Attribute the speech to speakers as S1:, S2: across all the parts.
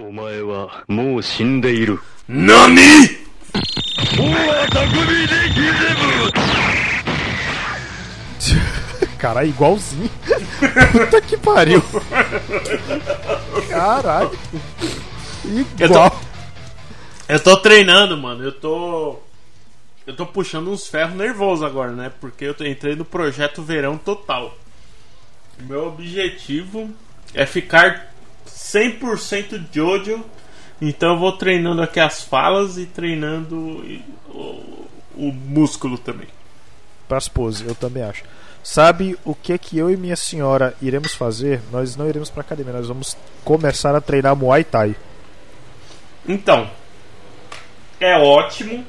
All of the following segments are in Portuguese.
S1: お前はもう死んでいる。
S2: 何
S1: 大は匠でギゼブ
S3: Caralho, igualzinho. Puta que pariu. Caralho. Igual.
S2: Eu tô treinando, mano. Eu tô. Eu tô puxando uns ferros nervosos agora, né? Porque eu entrei no projeto Verão Total. O meu objetivo é ficar 100% Jojo. Então eu vou treinando aqui as falas e treinando o, o músculo também.
S3: Pras poses, eu também acho. Sabe o que que eu e minha senhora iremos fazer? Nós não iremos pra academia, nós vamos começar a treinar Muay Thai.
S2: Então, é ótimo.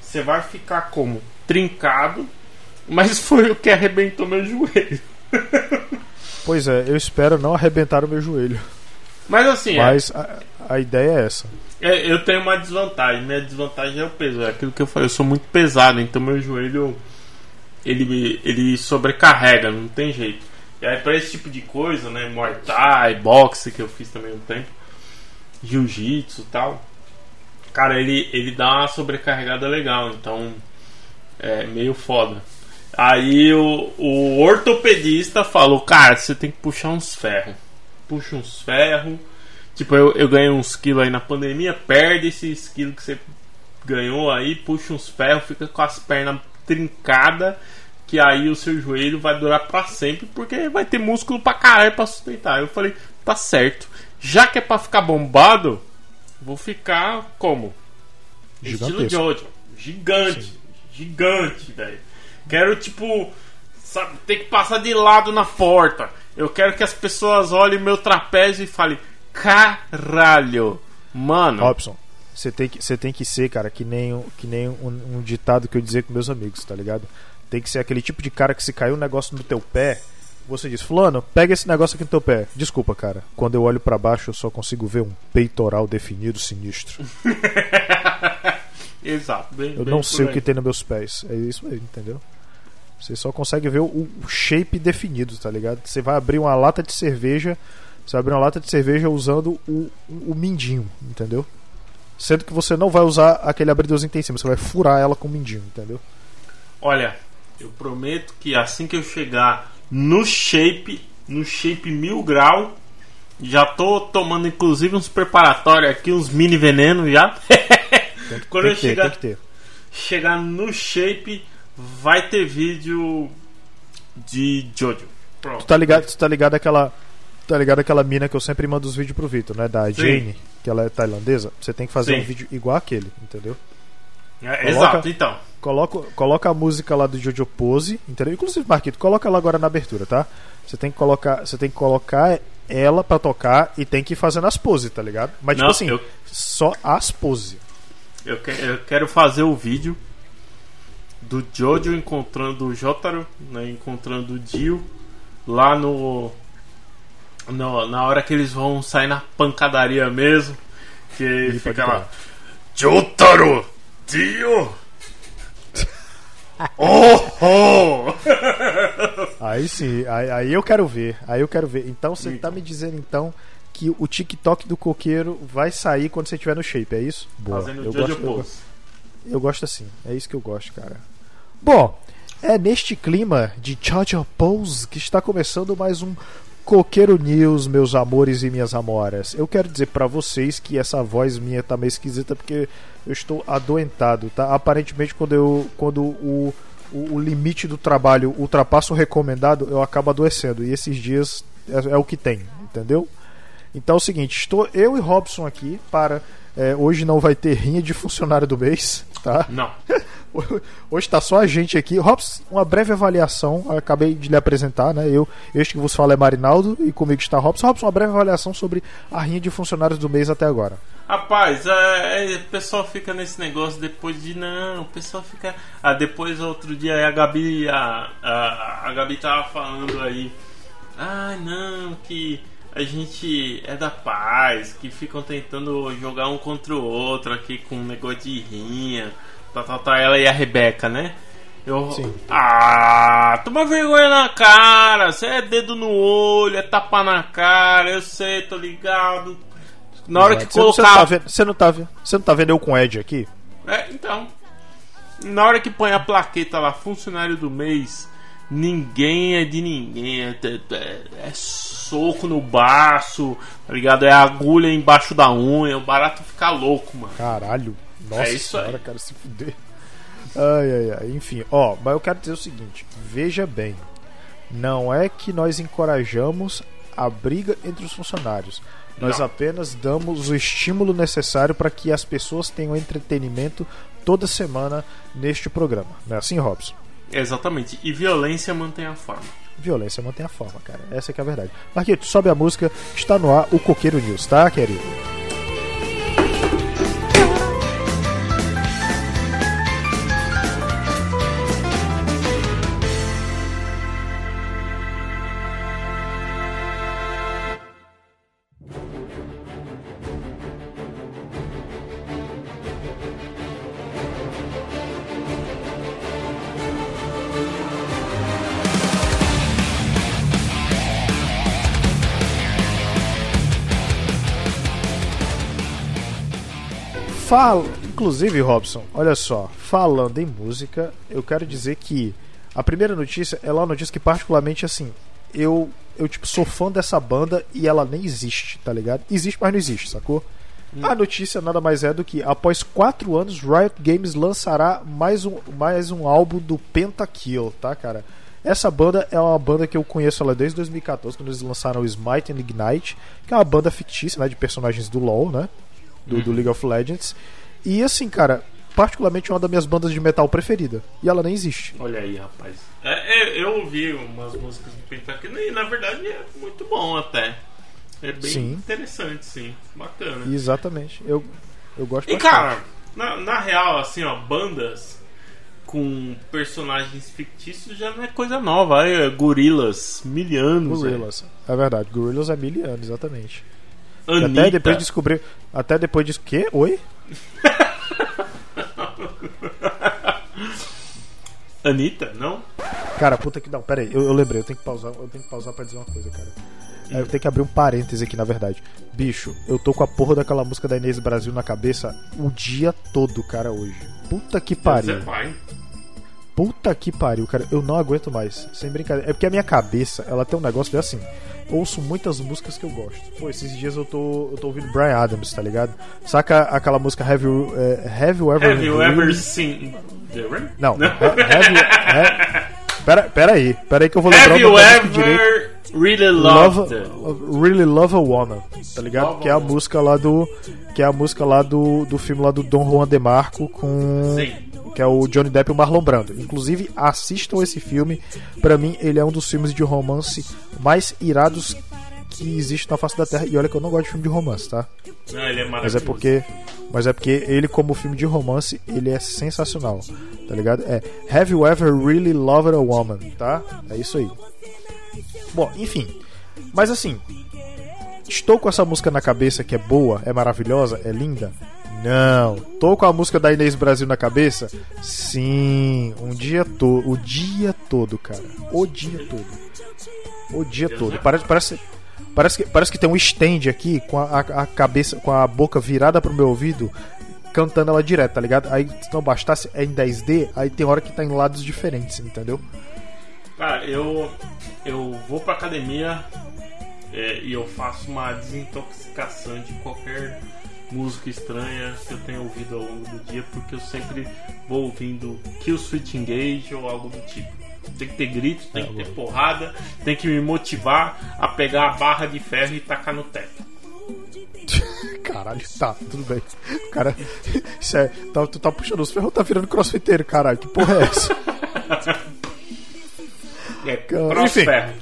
S2: Você vai ficar como? Trincado. Mas foi o que arrebentou meu joelho.
S3: Pois é, eu espero não arrebentar o meu joelho.
S2: Mas assim, é-
S3: Mas a, a ideia é essa.
S2: é, eu tenho uma desvantagem. Minha desvantagem é o peso. É aquilo que eu falei, eu sou muito pesado, então meu joelho ele, ele sobrecarrega, não tem jeito. E aí pra esse tipo de coisa, né? Muay Thai, boxe que eu fiz também um tempo, jiu-jitsu e tal. Cara, ele, ele dá uma sobrecarregada legal, então é meio foda. Aí o, o ortopedista falou, cara, você tem que puxar uns ferros. Puxa uns ferros. Tipo, eu, eu ganhei uns quilos aí na pandemia, perde esses quilos que você ganhou aí, puxa uns ferros, fica com as pernas trincadas, que aí o seu joelho vai durar pra sempre, porque vai ter músculo pra caralho pra sustentar. Eu falei, tá certo. Já que é pra ficar bombado, vou ficar como? Estilo
S3: Gigantesco.
S2: Jojo. Gigante. Gigante, velho. Quero, tipo, sabe, ter que passar de lado na porta. Eu quero que as pessoas olhem meu trapézio e falem: caralho, mano.
S3: Robson, você tem que, você tem que ser, cara, que nem, um- que nem um, um ditado que eu dizia com meus amigos, tá ligado? Tem que ser aquele tipo de cara que se caiu um negócio no teu pé, você diz, fulano, pega esse negócio aqui no teu pé. Desculpa, cara. Quando eu olho pra baixo, eu só consigo ver um peitoral definido sinistro.
S2: Exato. Bem,
S3: Eu
S2: bem
S3: não sei o
S2: aí.
S3: que tem nos meus pés. É isso mesmo, entendeu? Você só consegue ver o, o shape definido, tá ligado? Você vai abrir uma lata de cerveja, você vai abrir uma lata de cerveja usando o, o, o mindinho, entendeu? Sendo que você não vai usar aquele abridorzinho que tem em cima, você vai furar ela com o mindinho, entendeu?
S2: Olha, eu prometo que assim que eu chegar no shape, no shape mil grau, já tô tomando inclusive uns preparatórios aqui, uns mini venenos já.
S3: Tem que,
S2: Quando
S3: tem
S2: eu
S3: ter,
S2: chegar-
S3: tem que ter.
S2: chegar no shape, vai ter vídeo de Jojo.
S3: Tu
S2: Pronto.
S3: tá ligado, tu tá ligado aquela. Tá ligado aquela mina que eu sempre mando os vídeos pro Vitor, né? Da
S2: Sim.
S3: Jane, que ela é tailandesa. Você tem que fazer
S2: Sim.
S3: um vídeo igual aquele, entendeu?
S2: É,
S3: Coloca-
S2: Exato, então.
S3: Coloca, coloca a música lá do Jojo Pose, entendeu? Inclusive, Marquito, coloca ela agora na abertura, tá? Você tem que colocar, você tem que colocar ela pra tocar e tem que ir fazendo as poses, tá ligado? Mas
S2: Não,
S3: tipo assim,
S2: eu-
S3: só as poses.
S2: Eu, que- eu quero fazer o vídeo do Jojo encontrando o Jotaro, né, encontrando o Dio lá no, no- na hora que eles vão sair na pancadaria mesmo, que
S3: pode
S2: fica lá. Jotaro, Dio. Oh, oh!
S3: Aí sim, aí, aí eu quero ver, aí eu quero ver. Então você tá me dizendo então que o TikTok do coqueiro vai sair quando você estiver no shape, é isso? Boa.
S2: Fazendo
S3: eu gosto, eu,
S2: Pose.
S3: Eu gosto assim, é isso que eu gosto, cara. Bom, é neste clima de Jojo Pose que está começando mais um Coqueiro News, meus amores e minhas amoras. Eu quero dizer pra vocês que essa voz minha tá meio esquisita porque eu estou adoentado, tá? Aparentemente quando eu quando o o, o limite do trabalho ultrapassa o recomendado, eu acabo adoecendo. E esses dias é, é o que tem, entendeu? Então é o seguinte, estou eu e Robson aqui para. é, hoje não vai ter rinha de funcionário do mês, tá?
S2: Não.
S3: Hoje está só a gente aqui. Robson, uma breve avaliação. Eu acabei de lhe apresentar, né? Eu, este que vos fala é Marinaldo e comigo está Robson. Robson, uma breve avaliação sobre a rinha de funcionários do mês até agora.
S2: Rapaz, é, é, o pessoal fica nesse negócio depois de não, o pessoal fica. Ah, depois outro dia a Gabi. A, a, a Gabi tava falando aí. Ah não, que a gente é da paz, que ficam tentando jogar um contra o outro aqui com um negócio de rinha. Tá, tá, tá, ela e a Rebeca, né? Eu,
S3: Sim.
S2: Ah, toma vergonha na cara. Você é dedo no olho, é tapa na cara. Eu sei, tô ligado. Na hora que
S3: não- Você
S2: colocar.
S3: não, tá vendo, você, não tá, ve- você não tá vendo eu com Ed aqui?
S2: É, então. Na hora que põe a plaqueta lá, funcionário do mês, ninguém é de ninguém. É, é- é soco no baço, tá ligado? É agulha embaixo da unha. O barato fica louco, mano.
S3: Caralho. Nossa
S2: É isso aí.
S3: senhora, cara, se fuder. Ai, ai, ai. Enfim, ó, mas eu quero dizer o seguinte: veja bem. Não é que nós encorajamos a briga entre os funcionários. Nós
S2: Não.
S3: apenas damos o estímulo necessário para que as pessoas tenham entretenimento toda semana neste programa. Não é assim, Robson?
S2: Exatamente. E violência mantém a forma.
S3: Violência mantém a forma, cara. Essa que é a verdade. Marquito, sobe a música. Está no ar o Coqueiro News, tá, querido? Fala, inclusive, Robson, olha só, falando em música, eu quero dizer que a primeira notícia é uma notícia que particularmente assim, eu eu tipo sou fã dessa banda e ela nem existe, tá ligado? Existe, mas não existe, sacou? A notícia nada mais é do que após quatro anos, Riot Games lançará mais um, mais um álbum do Pentakill, tá, cara? Essa banda é uma banda que eu conheço ela desde 2014, quando eles lançaram o Smite and Ignite, que é uma banda fictícia, né, de personagens do LoL, né? Do, do League of Legends. E assim, cara, particularmente é uma das minhas bandas de metal preferida. E ela nem existe.
S2: Olha aí, rapaz. É, é, eu ouvi umas músicas do Pentakill e na verdade é muito bom até. É bem
S3: Sim.
S2: interessante, sim. Bacana.
S3: Exatamente. Eu, eu gosto
S2: E
S3: bastante.
S2: cara, na, na real, assim, ó, bandas com personagens fictícios já não é coisa nova. Aí, é Gorilas, mil anos.
S3: Gorillaz. É verdade, Gorillaz é mil anos, exatamente.
S2: Anitta.
S3: até depois de descobrir. Até depois de. Quê? Oi?
S2: Anitta, não?
S3: Cara, puta que. Não, pera aí, eu, eu lembrei, eu tenho que pausar, eu tenho que pausar pra dizer uma coisa, cara. É, Eu tenho que abrir um parêntese aqui, na verdade. Bicho, eu tô com a porra daquela música da Inês Brasil na cabeça o dia todo, cara, hoje. Puta que pariu.
S2: Você vai.
S3: Puta que pariu, cara. Eu não aguento mais. Sem brincadeira. É porque a minha cabeça, ela tem um negócio de assim. Ouço muitas músicas que eu gosto. Pô, esses dias eu tô, eu tô ouvindo Brian Adams, tá ligado? Saca aquela música Have You, é, Have you Ever...
S2: Have you
S3: Really-
S2: ever seen the rain?
S3: Não. ha- Have you... ha- Pera, pera aí. Pera aí que eu vou lembrar
S2: Have
S3: o nome música direito.
S2: ever really
S3: Love,
S2: loved it?
S3: Really Love a Woman, tá ligado?
S2: Love
S3: que é a música lá do que é a música lá do, do filme lá do Dom Juan de Marco com
S2: Sim.
S3: Que é o Johnny Depp e o Marlon Brando. Inclusive, assistam esse filme. Pra mim, ele é um dos filmes de romance mais irados que existe na face da Terra. E olha que eu não gosto de filme de romance, tá?
S2: Não, ele é
S3: Mas
S2: maravilhoso.
S3: é porque mas é porque ele como filme de romance, ele é sensacional, tá ligado? É Have You Ever Really Loved a Woman, tá? É isso aí. Bom, enfim. Mas assim, estou com essa música na cabeça que é boa, é maravilhosa, é linda? Não. Tô com a música da Inês Brasil na cabeça? Sim, um dia todo, o dia todo, cara. O dia todo. O dia todo. Parece parece Parece que, parece que tem um stand aqui com a, a- cabeça, com a boca virada pro meu ouvido, cantando ela direto, tá ligado? Aí se não bastasse é em 10D, aí tem hora que tá em lados diferentes, entendeu?
S2: Cara, eu, eu vou pra academia é, e eu faço uma desintoxicação de qualquer música estranha que eu tenha ouvido ao longo do dia, porque eu sempre vou ouvindo Kill Switch Engage ou algo do tipo. Tem que ter grito, tem que ter porrada, tem que me motivar a pegar a barra de ferro e tacar no teto.
S3: Caralho, tá, tudo bem. Cara, isso é. Tá, tu tá puxando os ferros, tá virando crossfiteiro, caralho. Que porra é essa?
S2: É,
S3: Cara,
S2: cross
S3: enfim.
S2: ferro.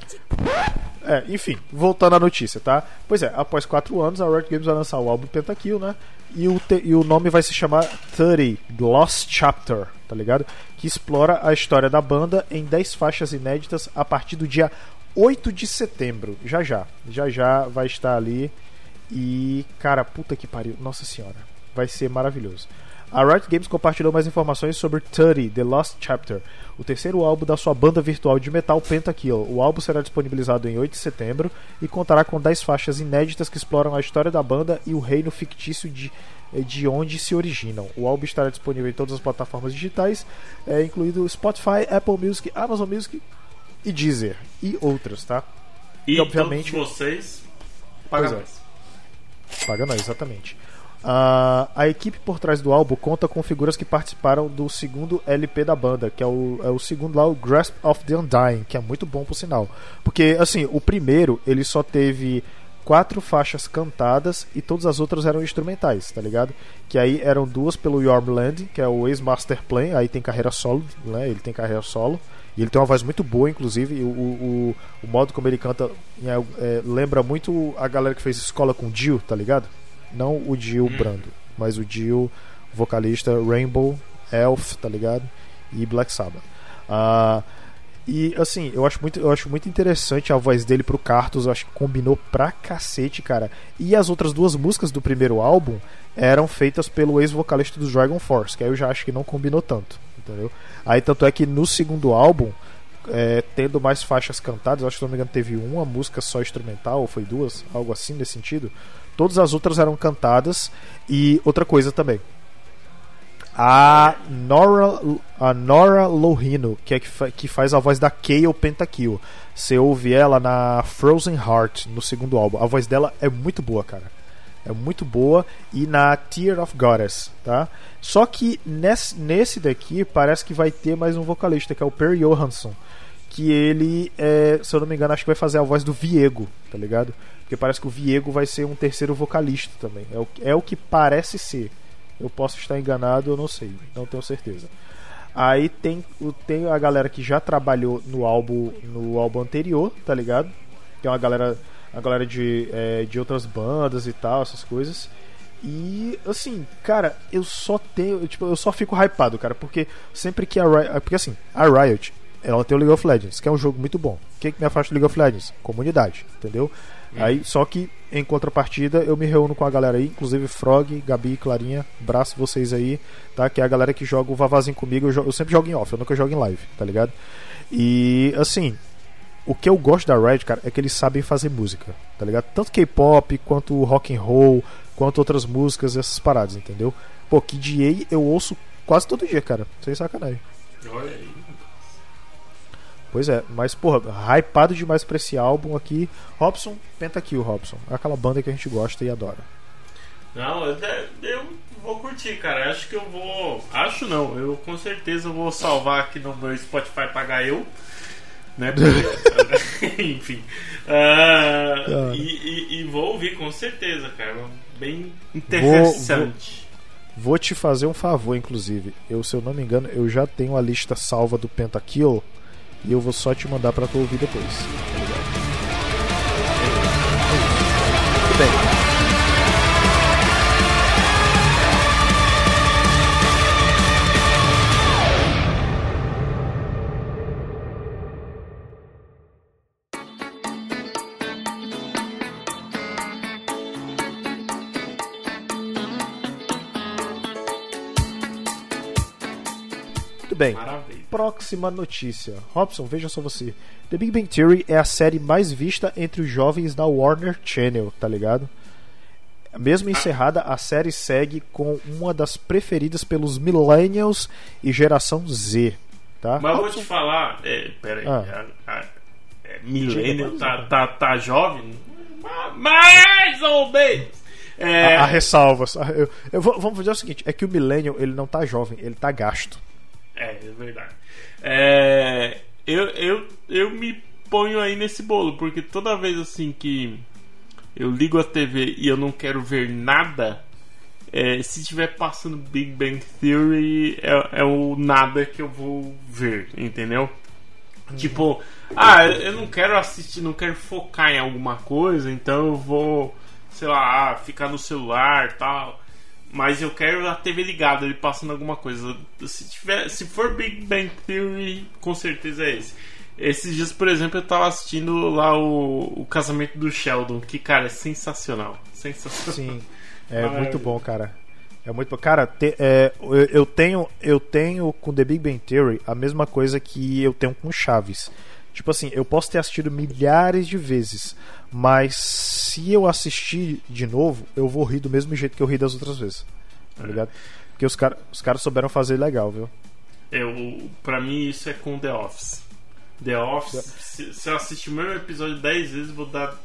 S3: É, enfim, voltando à notícia, tá? Pois é, após 4 anos, a Riot Games vai lançar o álbum Pentakill, né? E o, te- e o nome vai se chamar 30 Lost Chapter, tá ligado? Que explora a história da banda em 10 faixas inéditas a partir do dia 8 de setembro. Já já. Já já vai estar ali. E, cara, puta que pariu. Nossa senhora. Vai ser maravilhoso. A Riot Games compartilhou mais informações sobre 30, The Lost Chapter, o terceiro álbum da sua banda virtual de metal Pentakill. O álbum será disponibilizado em 8 de setembro e contará com 10 faixas inéditas que exploram a história da banda e o reino fictício de, de onde se originam. O álbum estará disponível em todas as plataformas digitais, é, incluindo Spotify, Apple Music, Amazon Music e Deezer e outras, tá?
S2: E,
S3: E, obviamente-
S2: vocês
S3: Pois
S2: pagam
S3: é.
S2: mais.
S3: Paga não, exatamente. Ah, a equipe por trás do álbum conta com figuras que participaram do segundo LP da banda, que é o, é o segundo lá, o Grasp of the Undying, que é muito bom por sinal. Porque, assim, o primeiro ele só teve quatro faixas cantadas e todas as outras eram instrumentais, tá ligado? Que aí eram duas pelo Yormland, que é o ex-Master Plan, aí tem carreira solo, né? Ele tem carreira solo. E ele tem uma voz muito boa, inclusive. O, o, o modo como ele canta é, é, lembra muito a galera que fez escola com Dio, tá ligado? Não o Dio Brando, mas o Dio, vocalista Rainbow, Elf, tá ligado? E Black Sabbath. Ah, e assim, eu acho, muito, eu acho muito interessante a voz dele pro Cartus, eu acho que combinou pra cacete, cara. E as outras duas músicas do primeiro álbum eram feitas pelo ex-vocalista do Dragon Force, que aí eu já acho que não combinou tanto, entendeu? Aí tanto é que no segundo álbum, é, tendo mais faixas cantadas, acho que se não me engano teve uma música só instrumental, ou foi duas, algo assim nesse sentido. Todas as outras eram cantadas. E outra coisa também. A Nora, a Nora Lohino, que, é que, fa- que faz a voz da Kayle Pentakill. Você ouve ela na Frozen Heart, no segundo álbum. A voz dela é muito boa, cara. É muito boa. E na Tear of Goddess, tá? Só que nesse, nesse daqui parece que vai ter mais um vocalista, que é o Perry Johansson. Que ele, é, se eu não me engano, acho que vai fazer a voz do Viego, tá ligado? Porque parece que o Viego vai ser um terceiro vocalista também. É o, é o que parece ser. Eu posso estar enganado, eu não sei, não tenho certeza. Aí tem, tem a galera que já trabalhou no álbum no álbum anterior, tá ligado? Que é uma galera, a galera de, é, de outras bandas e tal, essas coisas. E assim, cara, eu só tenho, tipo, eu só fico hypado, cara, porque sempre que a Riot, porque assim, a Riot, ela tem o League of Legends, que é um jogo muito bom. O que, que me afasta do League of Legends? Comunidade, entendeu? Aí, só que em contrapartida, eu me reúno com a galera aí, inclusive Frog, Gabi, Clarinha, braço vocês aí, tá? Que é a galera que joga o Vavazinho comigo, eu, jo- eu sempre jogo em off, eu nunca jogo em live, tá ligado? E assim, o que eu gosto da Red, cara, é que eles sabem fazer música, tá ligado? Tanto K-pop, quanto rock and roll, quanto outras músicas, essas paradas, entendeu? Pô, Kid A eu ouço quase todo dia, cara, sem sacanagem.
S2: Olha aí.
S3: Pois é, mas porra, hypado demais pra esse álbum aqui. Robson, Pentakill, Robson. É aquela banda que a gente gosta e adora.
S2: Não, eu, eu vou curtir, cara. Acho que eu vou. Acho não, eu com certeza vou salvar aqui no meu Spotify pagar eu. Né? Enfim. Ah. e, e- e vou ouvir com certeza, cara. Bem interessante.
S3: Vou te fazer um favor, inclusive. Eu, se eu não me engano, eu já tenho a lista salva do Pentakill e eu vou só te mandar pra tu ouvir depois. tá ligado? Muito bem. Bem.
S2: Maravilha.
S3: Próxima notícia. Robson, veja só você. The Big Bang Theory é a série mais vista entre os jovens da Warner Channel, tá ligado? Mesmo encerrada, a série segue com uma das preferidas pelos millennials e geração Z, tá?
S2: Mas eu vou
S3: Robson,
S2: te falar, é, pera aí,
S3: Ah.
S2: a, a, é, Millennial tá, tá, tá jovem? Ma- Mais ou menos! É,
S3: Há ressalvas. Ah, Eu, eu vamos fazer o seguinte: é que o millennial ele não tá jovem, ele tá gasto.
S2: É, é verdade. É, eu, eu, eu me ponho aí nesse bolo, porque toda vez assim que eu ligo a TV e eu não quero ver nada, é, se estiver passando Big Bang Theory, é, é o nada que eu vou ver, entendeu? Tipo, ah, eu não quero assistir, não quero focar em alguma coisa, então eu vou, sei lá, ah, ficar no celular tal. Mas eu quero a TV ligada, ele passando alguma coisa. Se, tiver, se for Big Bang Theory, com certeza é esse. Esses dias, por exemplo, eu tava assistindo lá o, o casamento do Sheldon, que, cara, é sensacional. Sensacional.
S3: Sim, é
S2: Maravilha.
S3: muito bom, cara. É muito. Cara, te- é, eu, eu tenho eu tenho com The Big Bang Theory a mesma coisa que eu tenho com Chaves. Tipo assim, eu posso ter assistido milhares de vezes, mas se eu assistir de novo, eu vou rir do mesmo jeito que eu ri das outras vezes. Tá ligado? Porque os, cara, os caras souberam fazer legal, viu?
S2: Eu, pra mim, isso é com The Office. The Office, se, se eu assistir o mesmo episódio 10 vezes, eu vou dar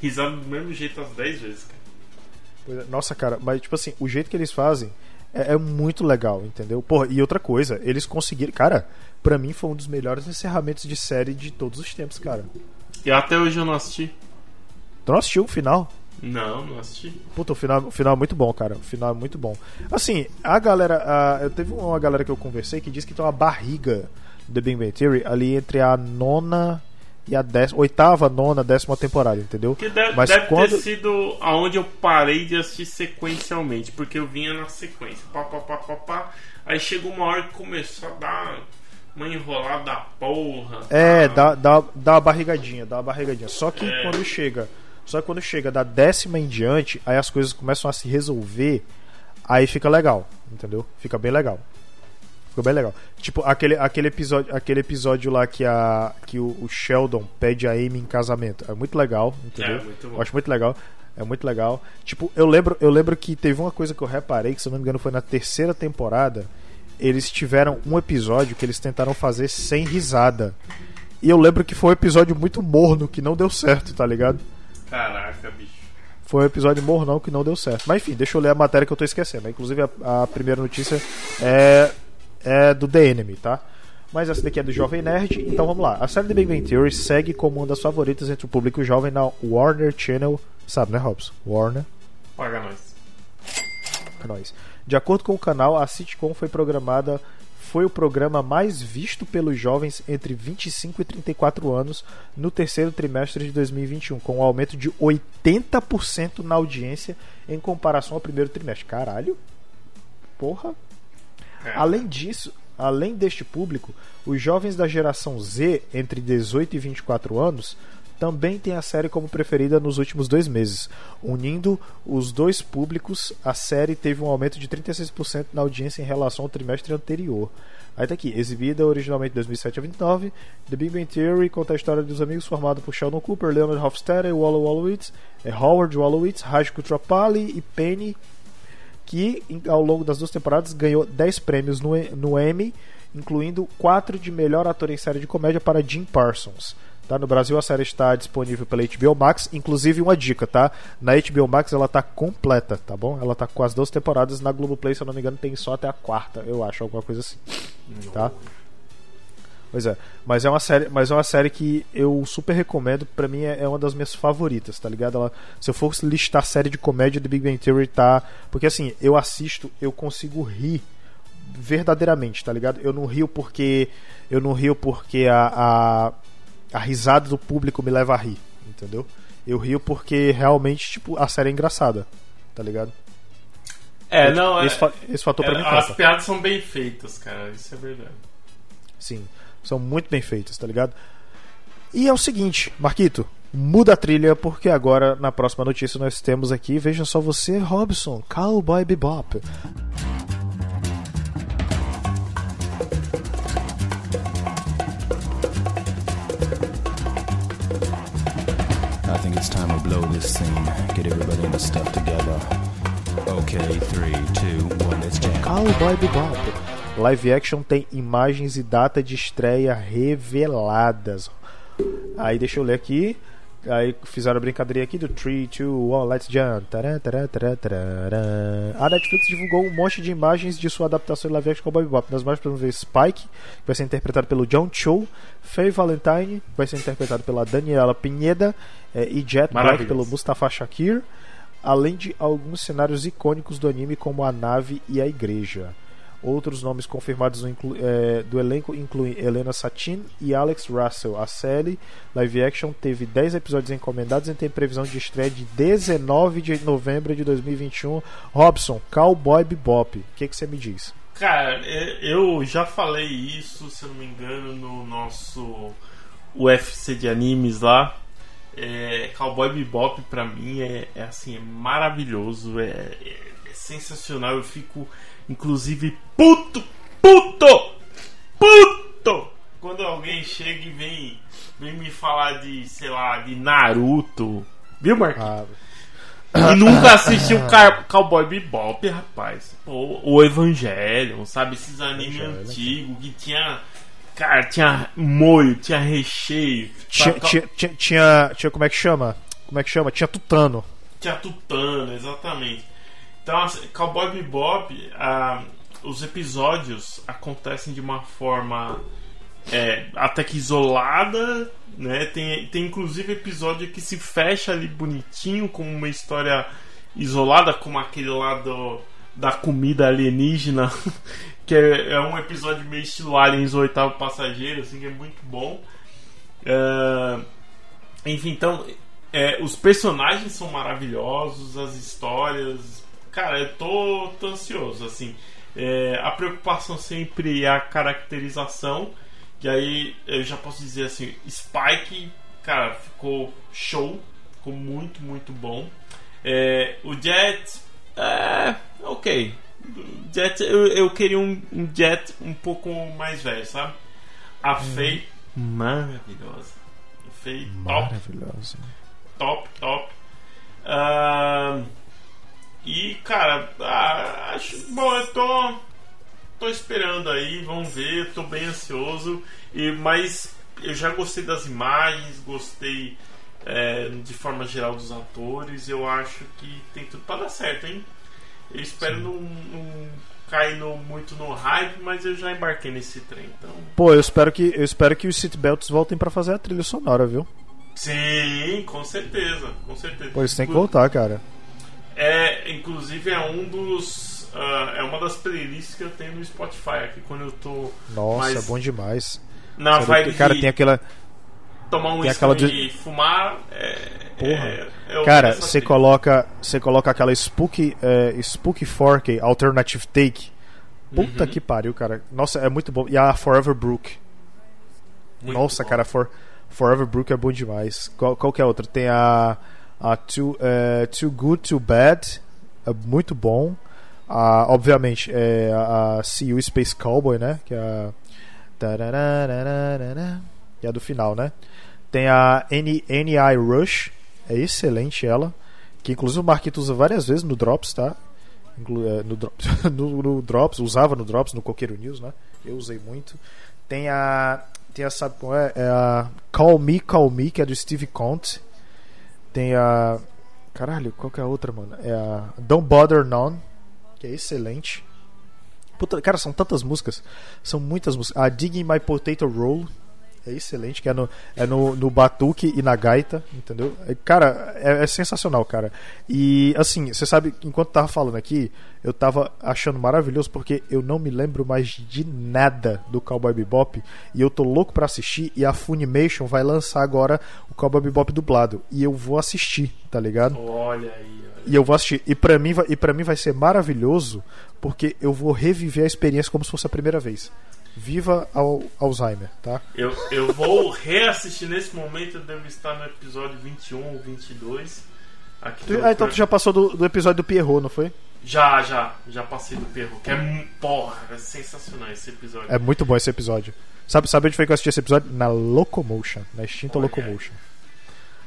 S2: risada do mesmo jeito as 10 vezes, cara.
S3: É, Nossa, cara, mas tipo assim, o jeito que eles fazem é, é muito legal, entendeu? Porra, e outra coisa, eles conseguiram. Cara, pra mim foi um dos melhores encerramentos de série de todos os tempos, cara.
S2: E até hoje eu não assisti.
S3: Tu não assistiu o final?
S2: Não, não assisti.
S3: Puta, o final, o final é muito bom, cara. O final é muito bom. Assim, a galera. A, eu teve uma galera que eu conversei que disse que tem uma barriga do The Big Bang Theory ali entre a nona e a décima. Oitava, nona, décima temporada, entendeu?
S2: Que deve,
S3: Mas
S2: deve
S3: quando-
S2: ter sido aonde eu parei de assistir sequencialmente, porque eu vinha na sequência. Pá, pá, pá, pá, pá. Aí chegou uma hora que começou a dar uma enrolada da porra.
S3: É,
S2: tá?
S3: dá, dá, dá uma barrigadinha, dá uma barrigadinha. Só que
S2: É.
S3: quando chega. Só que quando chega da décima em diante, aí as coisas começam a se resolver, aí fica legal, entendeu? Fica bem legal. Ficou bem legal. Tipo, aquele, aquele, episódio, aquele episódio lá que, a, que o, o Sheldon pede a Amy em casamento. É muito legal, entendeu?
S2: É, muito bom.
S3: Eu acho muito legal. É muito legal. Tipo, eu lembro, eu lembro que teve uma coisa que eu reparei, que se eu não me engano foi na terceira temporada, eles tiveram um episódio que eles tentaram fazer sem risada. E eu lembro que foi um episódio muito morno, que não deu certo, tá ligado?
S2: Caraca, bicho.
S3: Foi um episódio mornão que não deu certo. Mas enfim, deixa eu ler a matéria que eu tô esquecendo. Inclusive a, a primeira notícia é, é do The Enemy, tá? Mas essa daqui é do Jovem Nerd, então vamos lá. A série The Big Bang Theory segue como uma das favoritas entre o público jovem na Warner Channel. Sabe, né, Robson? Warner.
S2: Paga nós.
S3: É nóis. De acordo com o canal, a sitcom foi programada foi o programa mais visto pelos jovens entre 25 e 34 anos no terceiro trimestre de 2021, com um aumento de 80% na audiência em comparação ao primeiro trimestre. Caralho. Porra.
S2: É.
S3: Além disso, além deste público, os jovens da geração Z, entre 18 e 24 anos, também têm a série como preferida nos últimos dois meses. Unindo os dois públicos, a série teve um aumento de 36% na audiência em relação ao trimestre anterior. Aí tá aqui, exibida originalmente em 2007 a 29, The Big Bang Theory conta a história dos amigos formado por Sheldon Cooper, Leonard Hofstadter, Wallo Wolowitz, eh, Howard Wolowitz, Raj Kutrapali e Penny que ao longo das duas temporadas ganhou 10 prêmios no, no Emmy, incluindo 4 de melhor ator em série de comédia para Jim Parsons. Tá? No Brasil a série está disponível pela HBO Max, inclusive uma dica, tá? Na HBO Max ela tá completa, tá bom? Ela tá com as duas temporadas, na Globoplay, se eu não me engano, tem só até a quarta, eu acho, alguma coisa assim. Tá? Pois é, mas é uma série, mas é uma série que eu super recomendo, pra mim é, é uma das minhas favoritas, tá ligado? Ela, se eu fosse listar série de comédia, The Big Bang Theory tá, porque assim, eu assisto, eu consigo rir verdadeiramente, tá ligado? Eu não rio porque eu não rio porque a, a a risada do público me leva a rir, entendeu? Eu rio porque realmente, tipo, a série é engraçada, tá ligado?
S2: É, não, é,
S3: esse, fa- esse fator pra
S2: é,
S3: mim
S2: as
S3: conta.
S2: piadas são bem feitas, cara. Isso é verdade.
S3: Sim, são muito bem feitas, tá ligado? E é o seguinte, Marquito, muda a trilha porque agora na próxima notícia nós temos aqui, veja só você, Robson, Cowboy Bebop.
S4: I think it's time we blow this scene. Get everybody in the stuff together. Okay, three, two, one, let's jam.
S3: Cowboy Bebop. Live action tem imagens e data de estreia reveladas. Aí deixa eu ler aqui. Aí fizeram a brincadeira aqui do 3, 2, 1, let's jump. Tará, tará, tará. A Netflix divulgou um monte de imagens de sua adaptação em live action Cowboy Bebop. Nas mais podemos ver Spike, que vai ser interpretado pelo John Cho, Faye Valentine, que vai ser interpretado pela Daniela Pineda, eh, e Jet Black pelo Mustafa Shakir, além de alguns cenários icônicos do anime como a nave e a igreja. Outros nomes confirmados inclu- eh, do elenco incluem Helena Satin e Alex Russell. A série live action teve 10 episódios encomendados e tem previsão de estreia de 19 de novembro de 2021. Robson, Cowboy Bebop, o que você me diz?
S2: Cara, é, eu já falei isso, se não me engano, no nosso UFC de animes lá. É, Cowboy Bebop pra mim é, é assim, é maravilhoso, é, é sensacional. Eu fico, inclusive, puto, puto, puto quando alguém chega e vem, vem me falar de, sei lá, de Naruto. Viu, Marquinhos?
S3: Ah,
S2: E nunca assistiu Car Cowboy Bebop, rapaz. Ou o Evangelion, sabe? Esses animes antigos que tinha. Cara, tinha molho, tinha recheio.
S3: tinha,
S2: Pra-
S3: tinha, tinha, tinha, tinha- Como é que chama? Como é que chama? Tinha Tutano.
S2: Tinha tutano, exatamente. Então, assim, Cowboy Bebop, ah, os episódios acontecem de uma forma é, até que isolada, né? Tem, tem inclusive episódio que se fecha ali bonitinho, como uma história isolada, como aquele lá da comida alienígena, que é, é um episódio meio estilo Aliens Oitavo Passageiro, assim, que é muito bom. Ah, enfim, então, é, os personagens são maravilhosos, as histórias. Cara, eu tô, tô ansioso, assim. É, a preocupação sempre é a caracterização. E aí eu já posso dizer assim, Spike, cara, ficou show, ficou muito, muito bom. É, o Jet, é, ok. Jet, eu, eu queria um, um Jet um pouco mais velho, sabe? A Faye, maravilhosa. A Faye, top,
S3: Maravilhoso.
S2: top, top. Ah, e, cara, ah, acho. Bom, eu tô. Tô esperando aí, vamos ver, tô bem ansioso. E, mas eu já gostei das imagens, gostei é, de forma geral dos atores. Eu acho que tem tudo pra dar certo, hein? Eu espero não, não cair no- muito no hype, mas eu já embarquei nesse trem, então.
S3: Pô, eu espero que, eu espero que os seatbelts voltem pra fazer a trilha sonora, viu?
S2: Sim, com certeza, com certeza.
S3: Eles têm que voltar, cara.
S2: É, inclusive é um dos. ah, é uma das playlists que eu tenho no Spotify aqui quando eu tô
S3: Nossa, é bom demais.
S2: na vibe
S3: cara, tem aquela.
S2: tomar um
S3: tem aquela de-
S2: fumar. É,
S3: Porra.
S2: é-
S3: Cara, você coloca, você coloca aquela Spooky, é, Spooky 4K Alternative Take. Puta
S2: Uhum.
S3: que pariu, cara. Nossa, é muito bom. E a Forever Brook.
S2: Muito
S3: Nossa,
S2: bom.
S3: cara, For, Forever Brook é bom demais. Qual, qual que é a outra? Tem a, a too, é, too Good, Too Bad. É muito bom. A, obviamente, é a, a See You Space Cowboy, né? Que é a. Que é do final, né? Tem a NI Rush. É excelente ela. Que inclusive o Marquito usa várias vezes no Drops, tá? No, Drops, no, no Drops, usava no Drops, no Coqueiro News, né? Eu usei muito. Tem a. Tem a, sabe qual é? É a Call Me, Call Me, que é do Steve Conte. Tem a. Caralho, qual que é a outra, mano? É a Don't Bother None, que é excelente. Puta, cara, são tantas músicas. São muitas músicas. A Digging My Potato Roll é excelente, que é no, é no, no batuque e na gaita, entendeu? É, Cara, é, é sensacional, cara. E assim, você sabe, enquanto tava falando aqui, eu tava achando maravilhoso porque eu não me lembro mais de nada do Cowboy Bebop e eu tô louco pra assistir e a Funimation vai lançar agora o Cowboy Bebop dublado e eu vou assistir, tá ligado?
S2: Olha aí.
S3: E eu vou assistir. E pra mim vai, e para mim vai ser maravilhoso porque eu vou reviver a experiência como se fosse a primeira vez. Viva ao Alzheimer, tá?
S2: Eu, eu vou reassistir nesse momento, eu devo estar no episódio 21 ou 22. Aqui
S3: Tu- ah, então tu já passou do, do episódio do Pierrot, não foi?
S2: Já, já, já passei do perro. Que é, porra, é sensacional esse episódio.
S3: É muito bom esse episódio. Sabe, sabe onde foi que eu assisti esse episódio? Na Locomotion, na extinta Locomotion.
S2: É,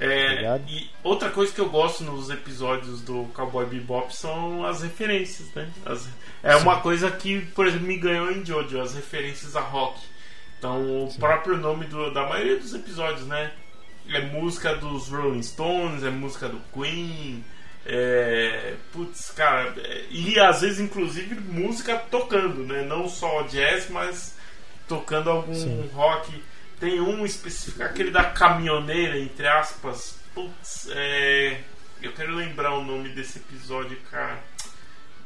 S3: Obrigado.
S2: e outra coisa que eu gosto nos episódios do Cowboy Bebop são as referências, né? As- é uma coisa que, por exemplo, me ganhou em Jojo, as referências a rock. Então, o próprio nome do- da maioria dos episódios, né? É música dos Rolling Stones, é música do Queen, é... Putz, cara... é- E às vezes, inclusive, música tocando, né? Não só jazz, mas tocando algum
S3: Sim.
S2: rock. Tem um específico, aquele da caminhoneira, entre aspas. Putz, é... Eu quero lembrar o nome desse episódio, cara.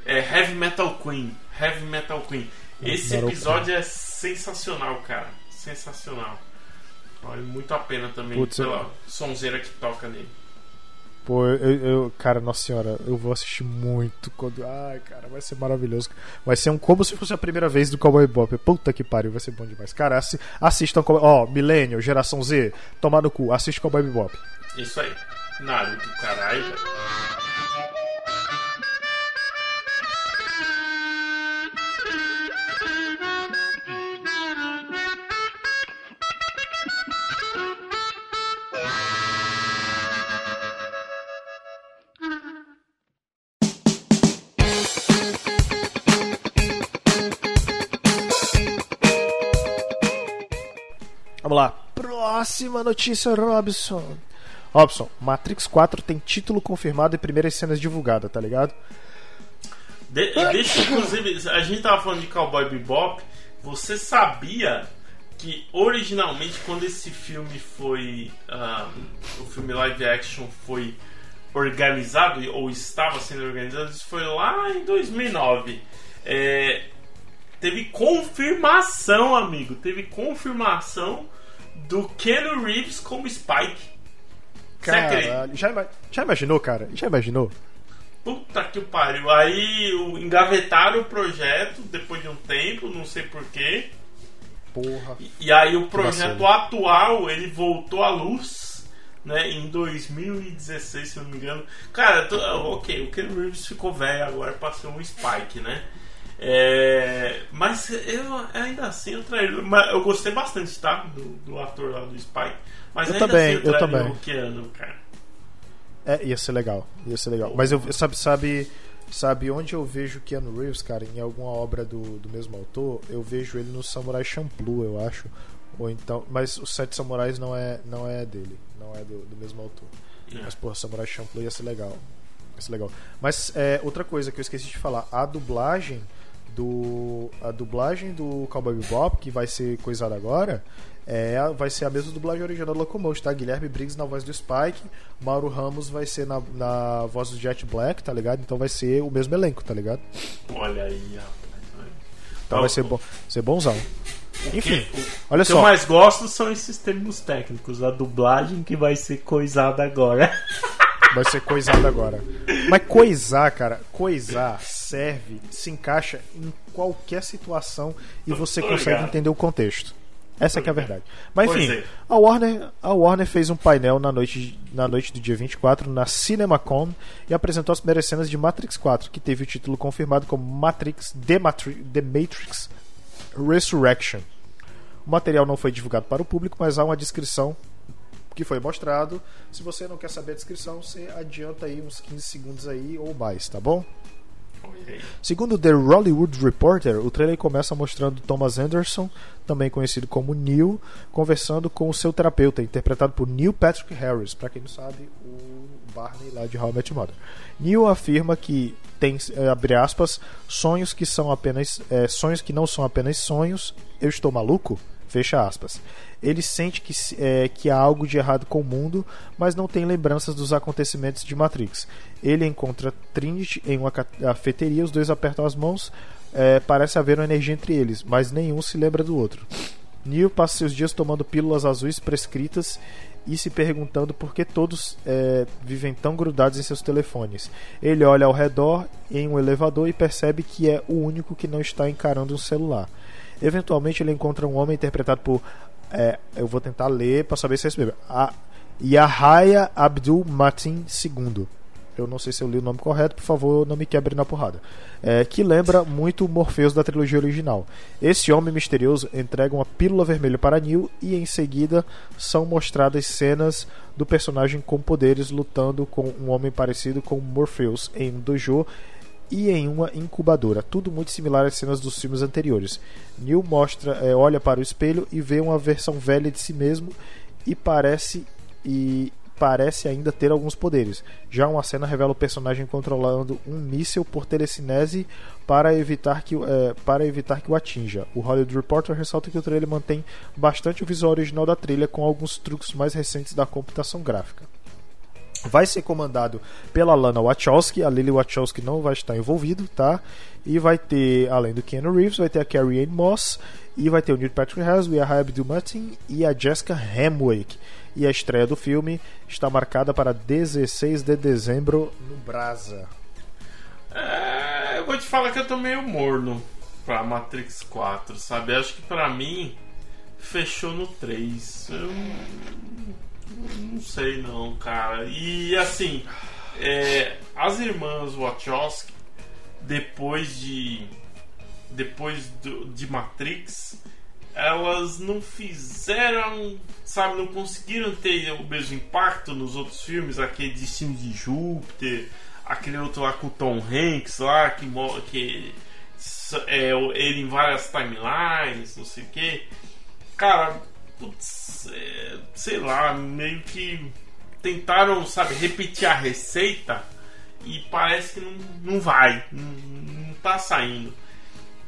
S2: É Heavy Metal Queen. Heavy Metal Queen. Esse episódio é sensacional, cara. Sensacional. Vale muito a pena também
S3: Putz,
S2: pela
S3: eu-
S2: sonzeira que toca nele.
S3: Pô, eu, eu- Cara, nossa senhora, eu vou assistir muito quando. Ai, cara, vai ser maravilhoso. Vai ser um como se fosse a primeira vez do Cowboy Bebop. Puta que pariu, vai ser bom demais. Cara, assi assistam. Ó, Millennial, Geração Z, tomar no cu, assiste Cowboy Bebop.
S2: Isso aí. Naruto, caralho.
S3: Vamos lá. Próxima notícia, Robson. Robson, Matrix 4 tem título confirmado e primeiras cenas divulgadas, tá ligado?
S2: De- deixa, inclusive, a gente tava falando de Cowboy Bebop. Você sabia que originalmente quando esse filme foi. ah, o filme live action foi organizado ou estava sendo organizado, isso foi lá em 2009. É, teve confirmação, amigo. Teve confirmação do Keanu Reeves como Spike.
S3: Caralho. Já, já imaginou, cara? Já imaginou?
S2: Puta que pariu. Aí o- engavetaram o projeto depois de um tempo, não sei porquê.
S3: Porra.
S2: E aí o projeto atual, ele voltou à luz, né, em 2016, se eu não me engano. Cara, tô- ok, o Ken Reeves ficou velho agora pra ser um Spike, né? É, mas eu ainda assim eu traí, mas eu gostei bastante, tá? Do, do ator lá do Spike. Mas
S3: Eu
S2: ainda
S3: também,
S2: assim
S3: eu
S2: traria
S3: também.
S2: o Keanu, cara.
S3: É, ia ser legal. Ia ser legal. Mas eu sabe, sabe, sabe onde eu vejo Keanu Reeves, cara? Em alguma obra do, do mesmo autor, eu vejo ele no Samurai Champloo, eu acho. Ou então, mas os Sete Samurais não é, não é dele, não é do, do mesmo autor.
S2: É.
S3: Mas porra, Samurai Champloo ia ser legal. Ia ser legal. Mas é, outra coisa que eu esqueci de falar, a dublagem do a dublagem do Cowboy Bebop que vai ser coisada agora é, vai ser a mesma dublagem original do Locomotion, tá? Guilherme Briggs na voz do Spike, Mauro Ramos vai ser na, na voz do Jet Black, tá ligado? Então vai ser o mesmo elenco, tá ligado?
S2: Olha aí, rapaz.
S3: Então vai ser bom, ser bonzão. Enfim,
S2: o-
S3: olha
S2: O que eu
S3: só.
S2: mais gosto são esses termos técnicos, a dublagem que vai ser coisada agora.
S3: Vai ser coisado agora. Mas coisar, cara, coisar serve, se encaixa em qualquer situação e você consegue entender o contexto. Essa que é a verdade. Mas enfim,
S2: é.
S3: a Warner, a Warner fez um painel na noite, na noite do dia 24 na CinemaCon e apresentou as primeiras cenas de Matrix 4, que teve o título confirmado como Matrix The, Matri The Matrix Resurrection. O material não foi divulgado para o público, mas há uma descrição que foi mostrado. Se você não quer saber a descrição, você adianta aí uns 15 segundos aí ou mais, tá bom? Segundo The Hollywood Reporter, o trailer começa mostrando Thomas Anderson, também conhecido como Neil, conversando com o seu terapeuta, interpretado por Neil Patrick Harris, para quem não sabe, o Barney lá de How I Met Mother. Neil afirma que tem, eh, abre aspas, sonhos que são apenas eh, sonhos que não são apenas sonhos. Eu estou maluco? Fecha aspas. Ele sente que, eh, que há algo de errado com o mundo, mas não tem lembranças dos acontecimentos de Matrix. Ele encontra Trinity em uma ca- cafeteria, os dois apertam as mãos, eh, parece haver uma energia entre eles, mas nenhum se lembra do outro. Neil passa seus dias tomando pílulas azuis prescritas e se perguntando por que todos eh, vivem tão grudados em seus telefones. Ele olha ao redor em um elevador e percebe que é o único que não está encarando um celular. Eventualmente ele encontra um homem interpretado por. eh, eu vou tentar ler para saber se é isso mesmo. A Yahya Abdul Matin II. Eu não sei se eu li o nome correto, por favor, não me quebre na porrada. É, que lembra muito Morpheus da trilogia original. Esse homem misterioso entrega uma pílula vermelha para Neo e em seguida são mostradas cenas do personagem com poderes lutando com um homem parecido com Morpheus em um dojo e em uma incubadora, tudo muito similar às cenas dos filmes anteriores. Neo mostra, é, olha para o espelho e vê uma versão velha de si mesmo e parece e parece ainda ter alguns poderes. Já uma cena revela o personagem controlando um míssil por telecinese para evitar que, é, para evitar que o atinja. O Hollywood Reporter ressalta que o trailer mantém bastante o visual original da trilha com alguns truques mais recentes da computação gráfica. Vai ser comandado pela Lana Wachowski, a Lily Wachowski não vai estar envolvido, tá? E vai ter, além do Keanu Reeves, vai ter a Carrie Ann Moss, e vai ter o Neil Patrick Harris, o Yahya Abdul-Mateen e a Jessica Hamwick. E a estreia do filme está marcada para 16 de dezembro no Brasa.
S2: É, eu vou te falar que eu tô meio morno pra Matrix 4, sabe? Acho que pra mim fechou no 3. Eu não sei não, cara. E assim, é, as irmãs Wachowski, depois de. Depois do- de Matrix, elas não fizeram, sabe, não conseguiram ter o mesmo impacto nos outros filmes, aquele Destino de Júpiter, aquele outro lá com o Tom Hanks lá, que, que é ele em várias timelines, não sei o que. Cara, putz, é, sei lá, meio que tentaram, sabe, repetir a receita e parece que não, não vai, não, não tá saindo.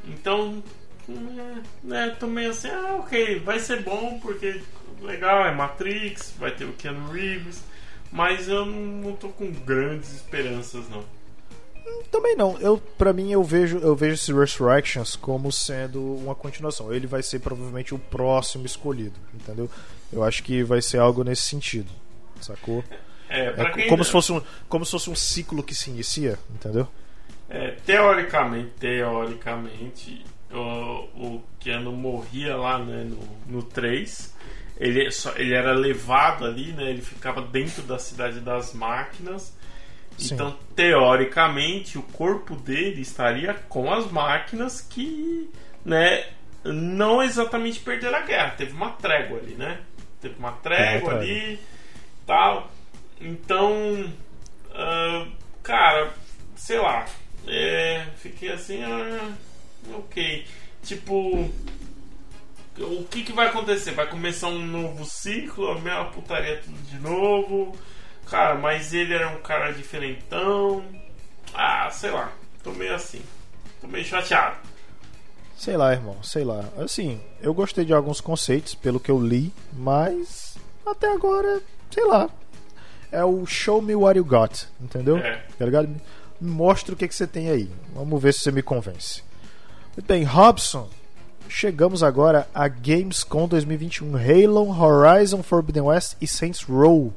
S2: Então, é, né, tô meio assim, ah, ok, vai ser bom porque legal, é Matrix, vai ter o Keanu Reeves, mas eu não, não tô com grandes esperanças não.
S3: Também não. Eu, para mim, eu vejo, eu vejo esse Resurrections como sendo uma continuação. Ele vai ser provavelmente o próximo escolhido, entendeu? Eu acho que vai ser algo nesse sentido, sacou?
S2: É,
S3: É como se fosse um, como se fosse um ciclo que se inicia, entendeu?
S2: É, teoricamente, teoricamente, o, o Keanu morria lá né, no, no 3. Ele, só, ele era levado ali, né? Ele ficava dentro da cidade das máquinas.
S3: Sim.
S2: Então, teoricamente, o corpo dele estaria com as máquinas que, né, não exatamente perderam a guerra. Teve uma trégua ali, né? Teve uma trégua ali, tal. Então, ah, cara, sei lá, é, fiquei assim, ah, ok. Tipo, o que, que vai acontecer? Vai começar um novo ciclo, a mesma putaria tudo de novo. Cara, mas ele era um cara diferentão. Ah, sei lá, tô meio assim. Tô meio chateado.
S3: Sei lá, irmão, sei lá. Assim, eu gostei de alguns conceitos pelo que eu li, mas até agora, sei lá. É o show me what you got, entendeu?
S2: É.
S3: Tá ligado? Mostra o que, que você tem aí. Vamos ver se você me convence. Muito bem, Robson. Chegamos agora a Gamescom 2021. Halo, Horizon Forbidden West e Saints Row.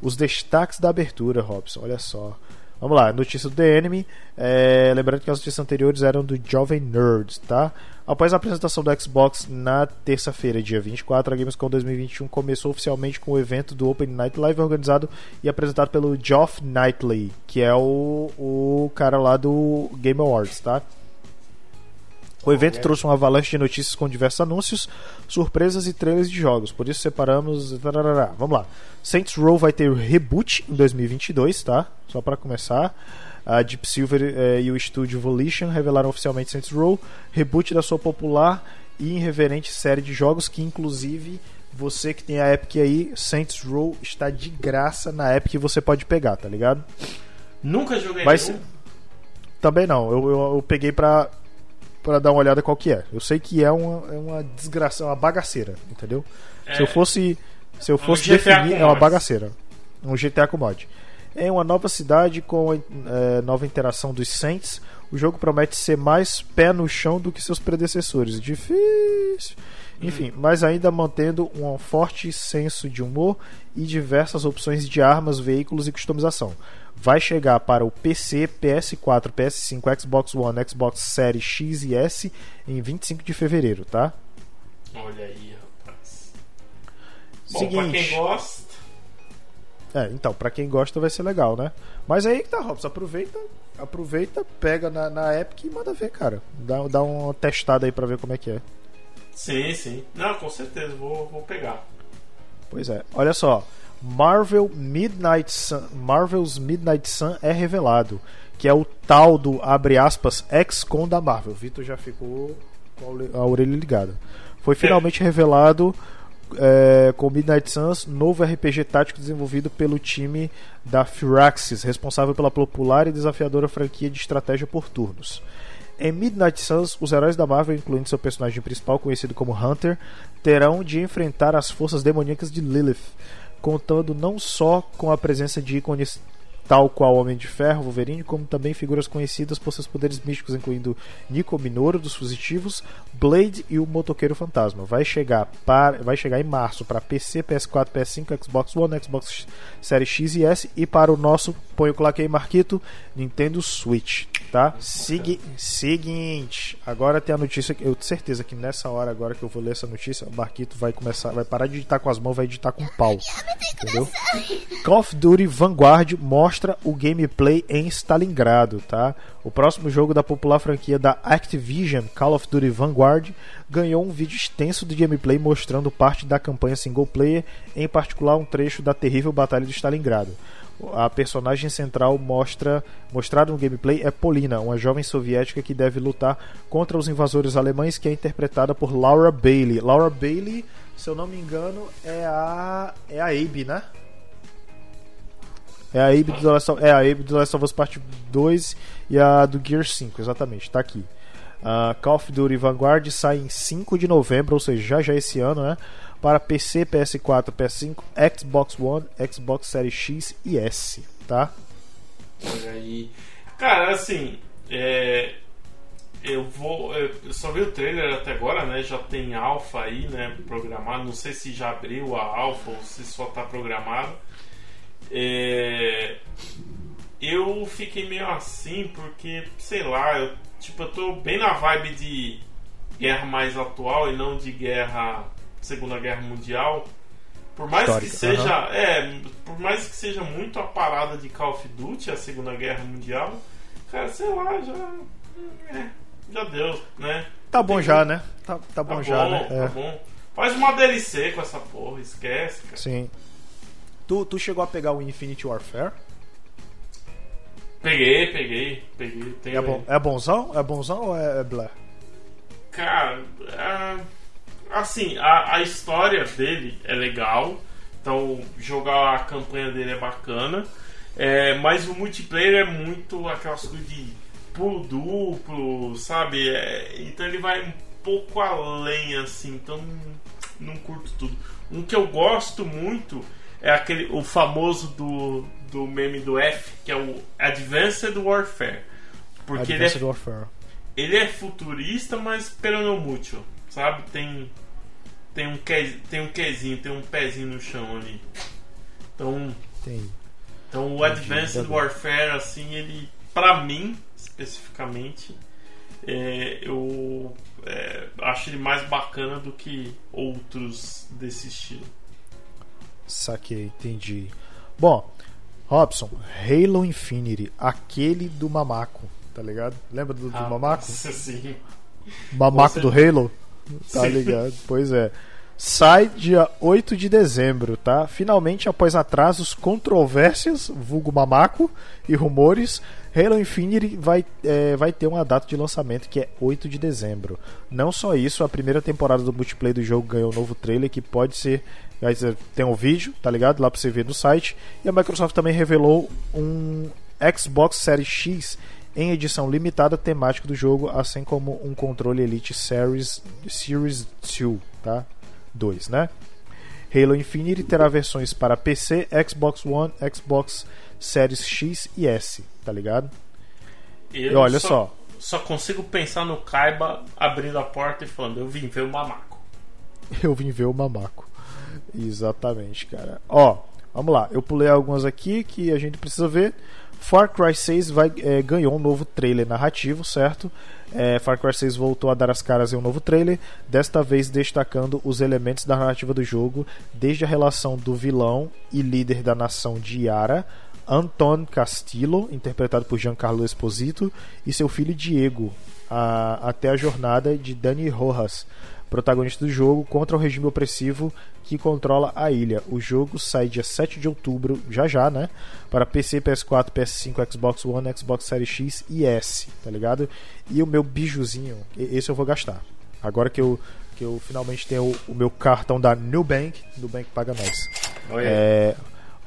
S3: Os destaques da abertura, Robson. Olha só. Vamos lá, notícia do The Enemy. É, lembrando que as notícias anteriores eram do Jovem Nerds, tá? Após a apresentação do Xbox na terça-feira, dia 24, a Gamescom 2021 começou oficialmente com o evento do Open Night Live organizado e apresentado pelo Geoff Knightley, que é o, o cara lá do Game Awards, tá? O evento trouxe uma avalanche de notícias com diversos anúncios, surpresas e trailers de jogos. Por isso separamos. Vamos lá. Saints Row vai ter reboot em 2022, tá? Só para começar. A Deep Silver eh, e o estúdio Volition revelaram oficialmente Saints Row, reboot da sua popular e irreverente série de jogos que, inclusive, você que tem a Epic aí, Saints Row está de graça na Epic e você pode pegar, tá ligado?
S2: Nunca joguei nenhum.
S3: ser- Também não, eu, eu, eu peguei pra, pra dar uma olhada qual que é. Eu sei que é uma, é uma desgraça, é uma bagaceira, entendeu? Se eu fosse, se eu fosse
S2: GTA
S3: definir, é uma bagaceira. Um GTA com mod. É uma nova cidade com é, nova interação dos Saints. O jogo promete ser mais pé no chão do que seus predecessores. Difícil. Enfim, mas ainda mantendo um forte senso de humor e diversas opções de armas, veículos e customização. Vai chegar para o PC, PS4, PS5, Xbox One, Xbox Series X e S em 25 de fevereiro, tá?
S2: Olha aí, rapaz. Bom, pra
S3: Seguinte.
S2: quem gosta,
S3: É, então, pra quem gosta vai ser legal, né? Mas aí que tá, Robson, aproveita, aproveita, pega na, na Epic e manda ver, cara. Dá, dá uma testada aí pra ver como é que é.
S2: sim, sim. Não, com certeza, vou, vou pegar.
S3: Pois é, olha só. Marvel Midnight Sun, Marvel's Midnight Sun é revelado, que é o tal do, abre aspas, ex-con da Marvel. Vitor já ficou com a ore- a orelha ligada. Foi finalmente revelado é, com Midnight Suns, novo RPG tático desenvolvido pelo time da Firaxis, responsável pela popular e desafiadora franquia de estratégia por turnos. Em Midnight Suns, os heróis da Marvel, incluindo seu personagem principal, conhecido como Hunter, terão de enfrentar as forças demoníacas de Lilith, contando não só com a presença de ícones tal qual Homem de Ferro, Wolverine, como também figuras conhecidas por seus poderes místicos, incluindo Nico Minoru dos Fugitivos, Blade e o Motoqueiro Fantasma. Vai chegar para, vai chegar em março para PC, PS4, PS5, Xbox One, Xbox Series X e S e para o nosso, põe o claque aí, Marquito, Nintendo Switch, tá? Segui seguinte, agora tem a notícia que eu tenho certeza que nessa hora agora que eu vou ler essa notícia, o Marquito vai começar, vai parar de digitar com as mãos, vai digitar com o pau. Entendeu? Call of Duty Vanguard mostra o gameplay em Stalingrado, tá? O próximo jogo da popular franquia da Activision, Call of Duty Vanguard, ganhou um vídeo extenso de gameplay mostrando parte da campanha single player, em particular um trecho da terrível batalha de Stalingrado. A personagem central mostra, mostrada no gameplay é Polina, uma jovem soviética que deve lutar contra os invasores alemães, que é interpretada por Laura Bailey. Laura Bailey se eu não me engano, é a. É a Abe, né? É a Abe do Last of, é a Abe do Last of Us Part 2 e a do Gear 5, exatamente, tá aqui. Uh, Call of Duty Vanguard sai em 5 de novembro, ou seja, já já esse ano, né? Para PC, PS4, PS5, Xbox One, Xbox Series X e S, tá?
S2: Olha aí. Cara, assim, é, eu vou. Eu só vi o trailer até agora, né? Já tem alfa aí, né? Programado. Não sei se já abriu a alfa ou se só tá programado. É, eu fiquei meio assim porque, sei lá, eu, tipo, eu tô bem na vibe de guerra mais atual e não de guerra Segunda Guerra Mundial. Por mais Histórica, que seja, uhum. é, por mais que seja muito a parada de Call of Duty, a Segunda Guerra Mundial, cara, sei lá, já é, já deu, né?
S3: Tá bom Tem já, né? Tá, tá bom tá já, bom, né?
S2: Tá é. bom. Faz uma DLC com essa porra, esquece, cara.
S3: Sim. Tu, tu chegou a pegar o Infinity Warfare?
S2: Peguei, peguei, peguei.
S3: É, bom, é bonzão? É bonzão ou é, é blé?
S2: Cara, é, assim, a, a história dele é legal. Então, jogar a campanha dele é bacana. É, mas o multiplayer é muito aquelas coisas de pulo duplo, sabe? É, então ele vai um pouco além, assim. Então, não curto tudo. Um que eu gosto muito é aquele o famoso do, do meme do F, que é o Advanced Warfare. Porque Advanced ele é, Warfare. ele é futurista, mas pero no mucho, sabe? Tem tem um que, tem um quezinho, tem um pezinho no chão ali. Então,
S3: tem.
S2: Então o Advanced Warfare assim, ele para mim especificamente é, eu é, acho ele mais bacana do que outros desse estilo.
S3: Saquei, entendi. Bom, Robson, Halo Infinity, aquele do mamaco, tá ligado? Lembra do, do ah, mamaco?
S2: Sim.
S3: Mamaco Você... do Halo? Tá sim. ligado? Pois é. Sai dia 8 de dezembro, tá? Finalmente, após atrasos, controvérsias, vulgo mamaco e rumores, Halo Infinite vai, é, vai ter uma data de lançamento que é 8 de dezembro. Não só isso, a primeira temporada do multiplayer do jogo ganhou um novo trailer que pode ser tem um vídeo, tá ligado? Lá pra você ver no site. E a Microsoft também revelou um Xbox Series X em edição limitada temática do jogo, assim como um controle Elite Series, Series 2, tá? 2, né? Halo Infinite terá versões para PC, Xbox One, Xbox Series X e S, tá ligado?
S2: Eu e olha só, só. Só consigo pensar no Kaiba abrindo a porta e falando: Eu vim ver o mamaco.
S3: Eu vim ver o mamaco. Exatamente, cara. Ó, vamos lá. Eu pulei algumas aqui que a gente precisa ver. Far Cry 6 vai, é, ganhou um novo trailer narrativo, certo? É, Far Cry 6 voltou a dar as caras em um novo trailer, desta vez destacando os elementos da narrativa do jogo, desde a relação do vilão e líder da nação de Yara, Anton Castillo, interpretado por Giancarlo Esposito, e seu filho Diego, a, até a jornada de Dani Rojas, protagonista do jogo, contra o regime opressivo que controla a ilha. O jogo sai dia 7 de outubro, já já, né? Para PC, PS4, PS5, Xbox One, Xbox Series X e S, tá ligado? E o meu bijuzinho, esse eu vou gastar. Agora que eu, que eu finalmente tenho o, o meu cartão da Nubank, Nubank paga nós. É,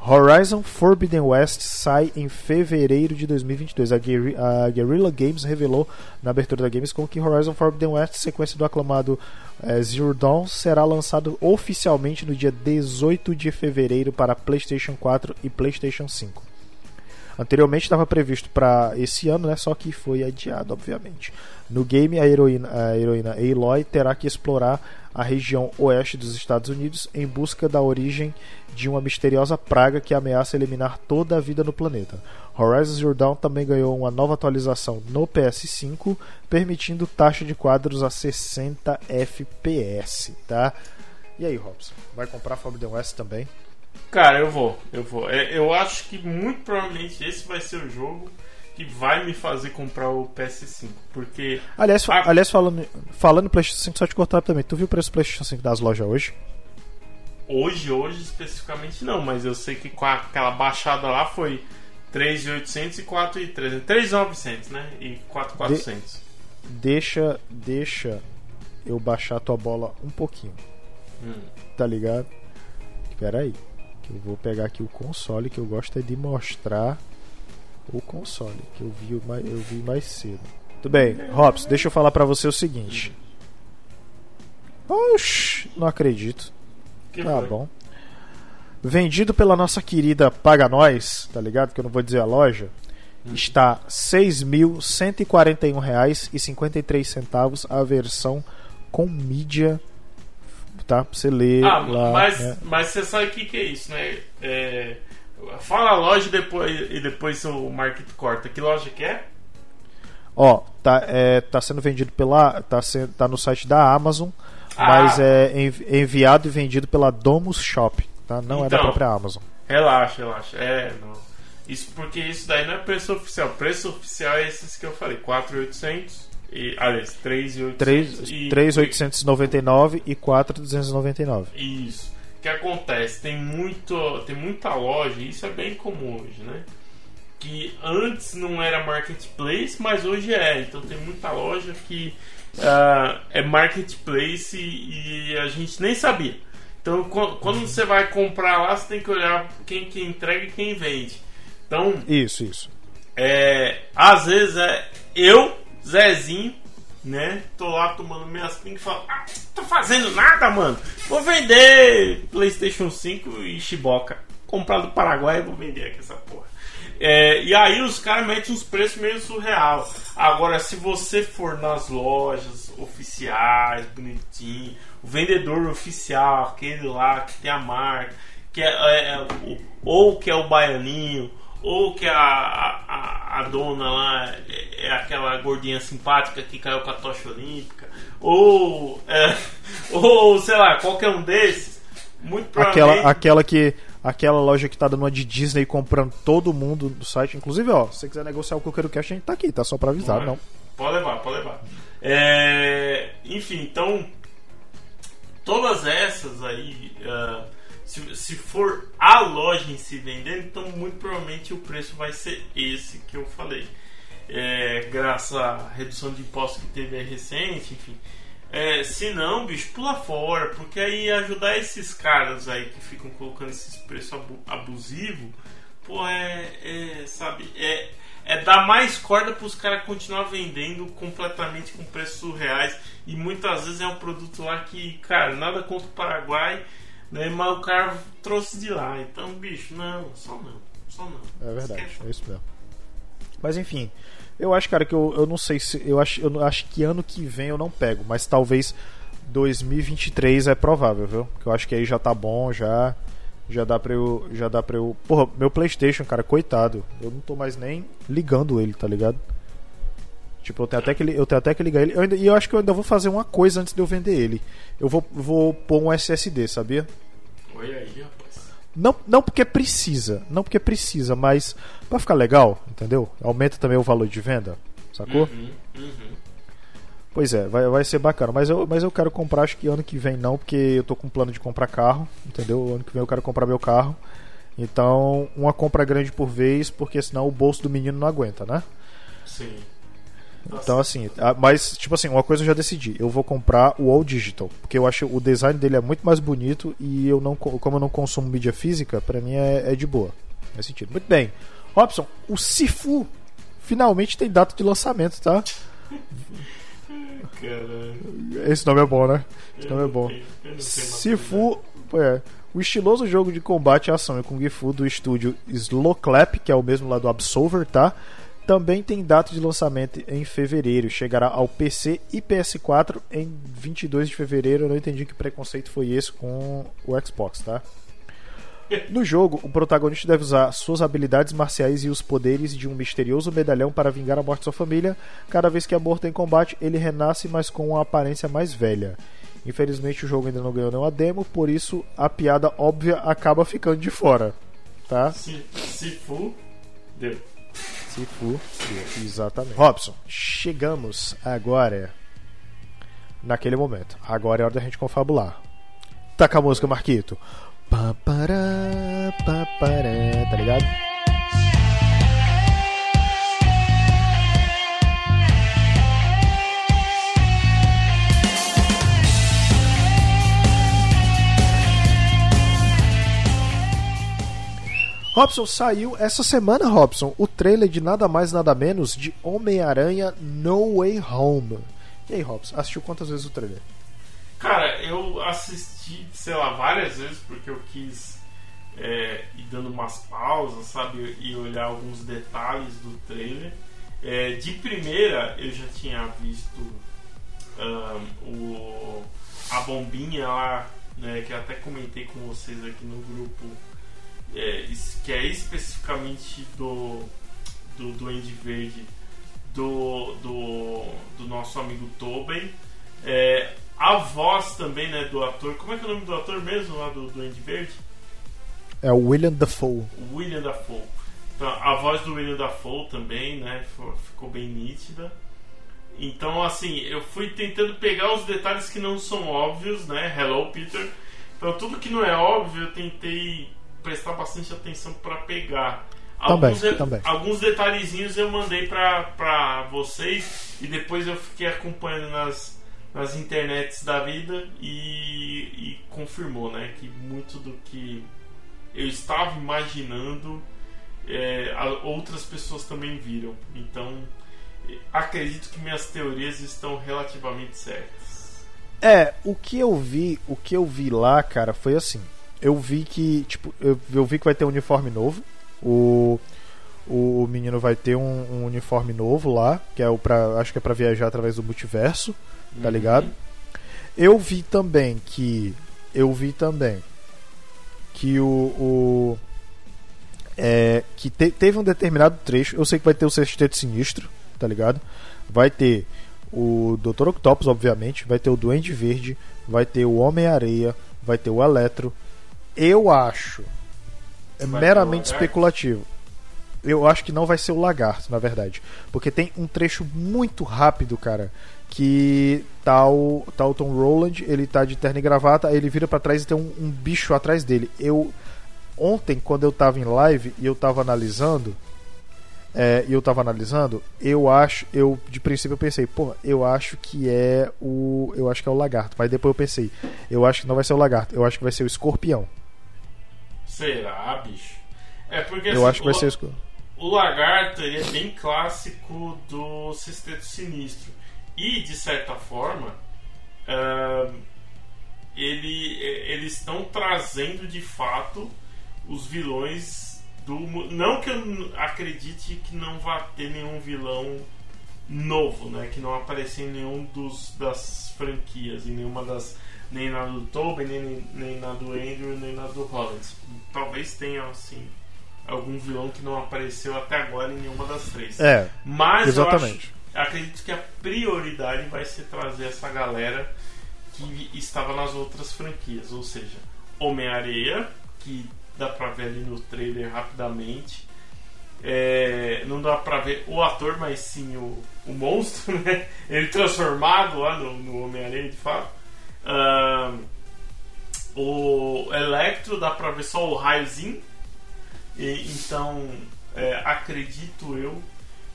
S3: Horizon Forbidden West sai em fevereiro de 2022. A, a Guerrilla Games revelou na abertura da Gamescom que Horizon Forbidden West, sequência do aclamado é, Zero Dawn, será lançado oficialmente no dia 18 de fevereiro para PlayStation 4 e PlayStation 5. Anteriormente estava previsto para esse ano, né, só que foi adiado, obviamente. No game, a heroína, a heroína Aloy terá que explorar a região oeste dos Estados Unidos em busca da origem de uma misteriosa praga que ameaça eliminar toda a vida no planeta. Horizon Zero Dawn também ganhou uma nova atualização no PS5, permitindo taxa de quadros a 60 FPS, tá? E aí, Robson, vai comprar Forbidden West também?
S2: Cara, eu vou, eu vou. É, eu acho que muito provavelmente esse vai ser o jogo que vai me fazer comprar o PS5, porque...
S3: Aliás, a... aliás falando, falando PlayStation 5, só te cortar também, tu viu o preço do PlayStation 5 das lojas hoje?
S2: Hoje, hoje especificamente não, mas eu sei que com aquela baixada lá foi 3.800 e 4.300. 3.900, né? E 4.400.
S3: De deixa, deixa eu baixar a tua bola um pouquinho.
S2: Hum.
S3: Tá ligado? Espera aí. Que eu vou pegar aqui o console que eu gosto é de mostrar o console que eu vi mais, eu vi mais cedo. Tudo bem, Robson, deixa eu falar pra você o seguinte. Oxi, não acredito.
S2: Que
S3: Tá
S2: foi?
S3: bom. Vendido pela nossa querida Paga Nós, tá ligado? Que eu não vou dizer a loja. Está R$ 6.141,53 a versão com mídia. Tá? Pra você ler
S2: Ah,
S3: lá.
S2: mas,
S3: né?
S2: mas você sabe o que, que é isso, né? É, fala a loja e depois, e depois o Marquito corta. Que loja que é?
S3: Ó, tá, é, tá sendo vendido pela. Tá, sendo, tá no site da Amazon,
S2: Ah.
S3: mas é envi- enviado e vendido pela Domus Shop. Tá? Não é da
S2: Então.
S3: própria Amazon.
S2: Relaxa, relaxa. É, não. Isso porque isso daí não é preço oficial. Preço oficial é esses que eu falei: 4,800 e. Aliás, 3,800. e-
S3: 3.899 e 4.299.
S2: Isso. O que acontece? Tem, muito, tem muita loja, e isso é bem comum hoje, né? Que antes não era marketplace, mas hoje é. Então tem muita loja que ah, é marketplace e, e a gente nem sabia. Então qu- quando você vai comprar lá, você tem que olhar quem que entrega e quem vende. Então
S3: Isso, isso.
S2: é, às vezes é eu, Zezinho, né? Tô lá tomando minhas pingas e falo, ah, tô fazendo nada, mano. Vou vender PlayStation 5 e Chiboca. Comprar do Paraguai e vou vender aqui essa porra. É, e aí os caras metem uns preços meio surreal. Agora, se você for nas lojas oficiais, bonitinho, o vendedor oficial, aquele lá que tem a marca, que é, é- ou que é o baianinho, ou que a, a, a- dona lá é, é aquela gordinha simpática que caiu com a tocha olímpica, ou, é, ou sei lá, qualquer um desses, muito provavelmente.
S3: Aquela, aquela que. Aquela loja que tá dando uma de Disney comprando todo mundo do site. Inclusive, ó, se você quiser negociar o Coqueiro Cash, a gente tá aqui, tá? Só pra avisar, não.
S2: Pode levar, pode levar. É, enfim, então todas essas aí, ah, se, se for a loja em si vendendo, então muito provavelmente o preço vai ser esse que eu falei. É, graças à redução de impostos que teve aí recente, enfim. É, se não, bicho, pula fora, porque aí ajudar esses caras aí que ficam colocando esses preços abu abusivos, pô, é, é, sabe, é, é dar mais corda para os caras continuar vendendo completamente com preços surreais e muitas vezes é um produto lá que, cara, nada contra o Paraguai, né, mas o cara trouxe de lá, então, bicho, não, só não, só não.
S3: É verdade,
S2: Esquece.
S3: é isso mesmo. Mas enfim, eu acho, cara, que eu, eu não sei se. Eu acho, eu acho que ano que vem eu não pego, mas talvez 2023 é provável, viu? Que eu acho que aí já tá bom, já. Já dá pra eu. Já dá pra eu. Porra, meu Playstation, cara, coitado. Eu não tô mais nem ligando ele, tá ligado? Tipo, eu tenho até que, eu tenho até que ligar ele. Eu ainda- e eu acho que eu ainda vou fazer uma coisa antes de eu vender ele. Eu vou, vou pôr um SSD, sabia?
S2: Olha aí, rapaz.
S3: Não, não porque precisa, não porque precisa, mas pra ficar legal, entendeu? Aumenta também o valor de venda, sacou?
S2: Uhum, uhum.
S3: Pois é, vai, vai ser bacana. Mas eu, mas eu quero comprar, acho que ano que vem não, porque eu tô com plano de comprar carro, entendeu? Ano que vem eu quero comprar meu carro. Então, uma compra grande por vez, porque senão o bolso do menino não aguenta, né?
S2: Sim.
S3: Então, assim, mas, tipo assim, uma coisa eu já decidi. Eu vou comprar o All Digital, porque eu acho o design dele é muito mais bonito e eu não, co- como eu não consumo mídia física, pra mim é, é de boa. Faz sentido. Muito bem. Robson, o Sifu finalmente tem data de lançamento, tá?
S2: Caralho.
S3: Esse nome é bom, né? Esse
S2: Eu
S3: nome é bom. Sifu, é, o estiloso jogo de combate e ação em Kung Fu do estúdio Slow Clap, que é o mesmo lá do Absolver, tá? Também tem data de lançamento em fevereiro. Chegará ao PC e PS4 em 22 de fevereiro. Eu não entendi que preconceito foi esse com o Xbox, tá? No jogo, o protagonista deve usar suas habilidades marciais e os poderes de um misterioso medalhão para vingar a morte de sua família. Cada vez que é morto em combate, ele renasce, mas com uma aparência mais velha. Infelizmente, o jogo ainda não ganhou nenhuma demo, por isso a piada óbvia acaba ficando de fora. Tá?
S2: Se, se for, deu.
S3: Se for, exatamente. Robson, chegamos agora naquele momento. Agora é hora da gente confabular. Taca a música, Marquito. Pá, pará, pá, pará, tá ligado? Robson, saiu essa semana, Robson, o trailer de nada mais nada menos de Homem-Aranha No Way Home. E aí, Robson, assistiu quantas vezes o trailer?
S2: Cara, eu assisti, sei lá, várias vezes porque eu quis é, ir dando umas pausas, sabe? E olhar alguns detalhes do trailer. É, de primeira, eu já tinha visto ahn, o, a bombinha lá, né? Que até comentei com vocês aqui no grupo, é, que é especificamente do, do Duende Verde do, do, do nosso amigo Tobin. É, a voz também, né, do ator. Como é que é o nome do ator mesmo lá do Duende Verde?
S3: É o William Dafoe.
S2: William Dafoe. Então, a voz do William Dafoe também, né, ficou bem nítida. Então, assim, eu fui tentando pegar os detalhes que não são óbvios, né? Hello, Peter. Então, tudo que não é óbvio, eu tentei prestar bastante atenção para pegar.
S3: Também,
S2: alguns,
S3: também.
S2: alguns detalhezinhos eu mandei pra vocês e depois eu fiquei acompanhando nas, nas internets da vida e, e confirmou, né? Que muito do que eu estava imaginando é, outras pessoas também viram. Então, acredito que minhas teorias estão relativamente certas.
S3: É, o que eu vi, o que eu vi lá, cara, foi assim. Eu vi que, tipo, eu, eu vi que vai ter um uniforme novo. O o menino vai ter um, um uniforme novo lá, que é o para, acho que é pra viajar através do multiverso, tá
S2: Uhum.
S3: ligado? Eu vi também que eu vi também que o, o é, que te- teve um determinado trecho, eu sei que vai ter o Sexteto Sinistro, tá ligado? Vai ter o Dr. Octopus, obviamente, vai ter o Duende Verde, vai ter o Homem-Areia, vai ter o Eletro. Eu acho, é
S2: Vai
S3: meramente especulativo. Eu acho que não vai ser o Lagarto, na verdade. Porque tem um trecho muito rápido, cara, que tá o, tá o Tom Roland, ele tá de terno e gravata, aí ele vira pra trás e tem um, um bicho atrás dele. Eu ontem quando eu tava em live e eu tava analisando, é, e eu tava analisando, eu acho, eu de princípio eu pensei, pô, eu acho que é o, eu acho que é o lagarto, mas depois eu pensei, eu acho que não vai ser o lagarto, eu acho que vai ser o escorpião.
S2: Será, bicho? É porque
S3: Eu
S2: assim,
S3: acho que vai
S2: o-
S3: ser o escorpião.
S2: O lagarto ele é bem clássico do Sexteto Sinistro. E, de certa forma, ahn, ele, eles estão trazendo de fato os vilões do. Não que eu acredite que não vá ter nenhum vilão novo, né? Que não apareça em nenhum dos, das franquias, em nenhuma das. Nem na do Tobin, nem, nem na do Andrew, nem na do Holland. Talvez tenha, assim, algum vilão que não apareceu até agora em nenhuma das três.
S3: É,
S2: Mas
S3: exatamente.
S2: eu acho, acredito que a prioridade vai ser trazer essa galera que estava nas outras franquias, ou seja, Homem-Areia, que dá pra ver ali no trailer rapidamente. É, não dá pra ver o ator, mas sim o, o monstro, né? Ele transformado lá no, no Homem-Aranha de fato. Ahn, o Electro dá pra ver só o raiozinho. E, então, é, acredito eu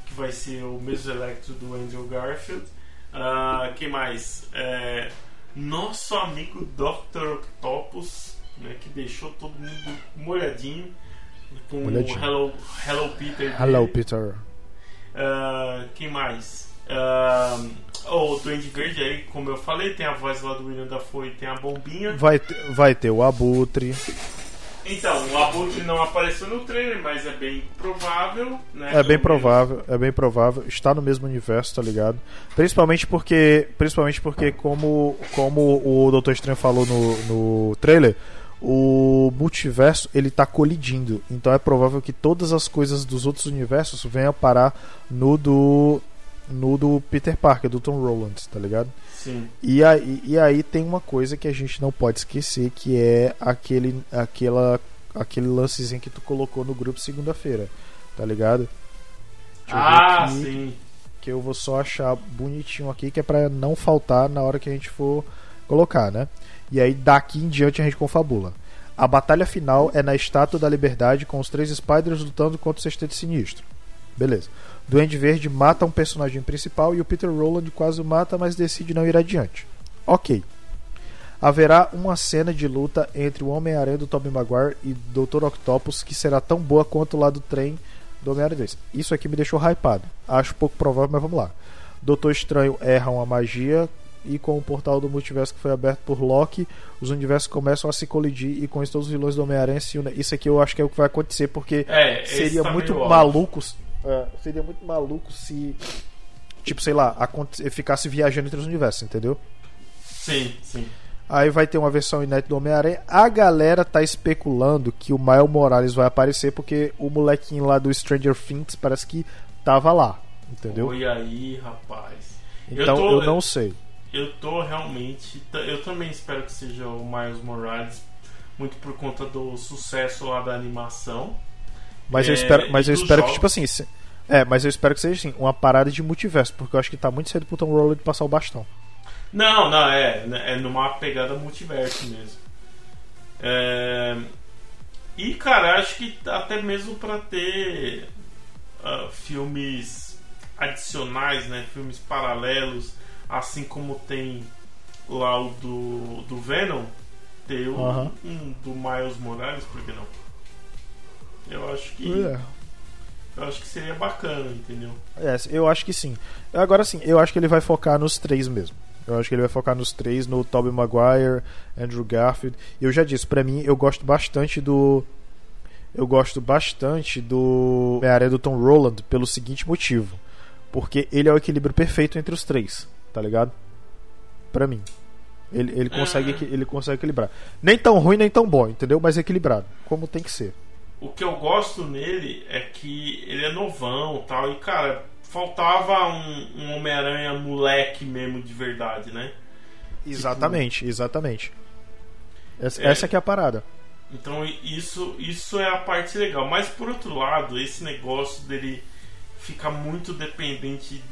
S2: que vai ser o mesmo Electro do Andrew Garfield. Ah, quem mais? É, nosso amigo Dr. Octopus, né, que deixou todo mundo molhadinho com
S3: Molhadinho.
S2: o Hello, Hello Peter.
S3: Hello. Peter.
S2: Ah, quem mais? Ah, o Duende Verde aí, como eu falei, tem a voz lá do William Dafoe e tem a bombinha.
S3: Vai ter, vai ter o Abutre.
S2: Então, o Abutre não apareceu no trailer, mas é bem provável, né?
S3: É bem provável, é bem provável. Está no mesmo universo, tá ligado? Principalmente porque, principalmente porque como, como o Doutor Estranho falou no, no trailer, o multiverso ele tá colidindo. Então é provável que todas as coisas dos outros universos venham parar no do no do Peter Parker, do Tom Holland, tá ligado?
S2: Sim.
S3: E aí, e aí tem uma coisa que a gente não pode esquecer, que é aquele, aquela, aquele lancezinho que tu colocou no grupo segunda-feira, tá ligado? Deixa
S2: Ah,
S3: aqui,
S2: sim.
S3: Que eu vou só achar bonitinho aqui, que é pra não faltar na hora que a gente for colocar, né? E aí daqui em diante a gente confabula. A batalha final é na Estátua da Liberdade com os três Spiders lutando contra o Sexteto Sinistro. Beleza. Duende Verde mata um personagem principal e o Peter Roland quase o mata, mas decide não ir adiante. Ok. haverá uma cena de luta entre o Homem-Aranha do Tobey Maguire e Dr. Octopus que será tão boa quanto lá do trem do Homem-Aranha 2. Isso aqui me deixou hypado. Acho pouco provável, mas vamos lá. Doutor Estranho erra uma magia e com o portal do multiverso que foi aberto por Loki, os universos começam a se colidir e com isso todos os vilões do Homem-Aranha se unem. Isso aqui eu acho que é o que vai acontecer porque
S2: É,
S3: seria
S2: tá
S3: muito maluco. É, seria muito maluco se tipo, sei lá, ficasse viajando entre os universos, entendeu?
S2: Sim, sim.
S3: Aí vai ter uma versão inédita do Homem-Aranha. A galera tá especulando que o Miles Morales vai aparecer porque o molequinho lá do Stranger Things parece que tava lá, entendeu?
S2: Oi aí, rapaz.
S3: Então
S2: tô-
S3: eu não sei.
S2: Eu tô realmente. Eu também espero que seja o Miles Morales, muito por conta do sucesso lá da animação.
S3: Mas eu
S2: É,
S3: espero, mas eu espero que tipo assim, se- é, mas eu espero que seja assim, uma parada de multiverso, porque eu acho que tá muito cedo pro Tom Holland passar o bastão.
S2: Não, não, é. É numa pegada multiverso mesmo. É, E, cara, acho que até mesmo pra ter ah, filmes adicionais, né? Filmes paralelos, assim como tem lá o do, do Venom, ter um,
S3: Aham.
S2: um do Miles Morales, por que não? Eu acho que.
S3: É.
S2: Eu acho que seria bacana, entendeu?
S3: É, eu acho que sim. Agora sim, eu acho que ele vai focar nos três mesmo. Eu acho que ele vai focar nos três, no Tobey Maguire, Andrew Garfield. E eu já disse, pra mim, eu gosto bastante do. Eu gosto bastante do Homem-Aranha do Tom Rolland pelo seguinte motivo. Porque ele é o equilíbrio perfeito entre os três, tá ligado? Pra mim. Ele, ele, consegue, equi- ele consegue equilibrar. Nem tão ruim, nem tão bom, entendeu? Mas equilibrado. Como tem que ser.
S2: O que eu gosto nele é que ele é novão tal. E, cara, faltava um, um Homem-Aranha moleque mesmo de verdade, né?
S3: Exatamente, exatamente. Essa,
S2: É.
S3: essa que é a parada.
S2: Então isso, isso é a parte legal. Mas por outro lado, esse negócio dele ficar muito dependente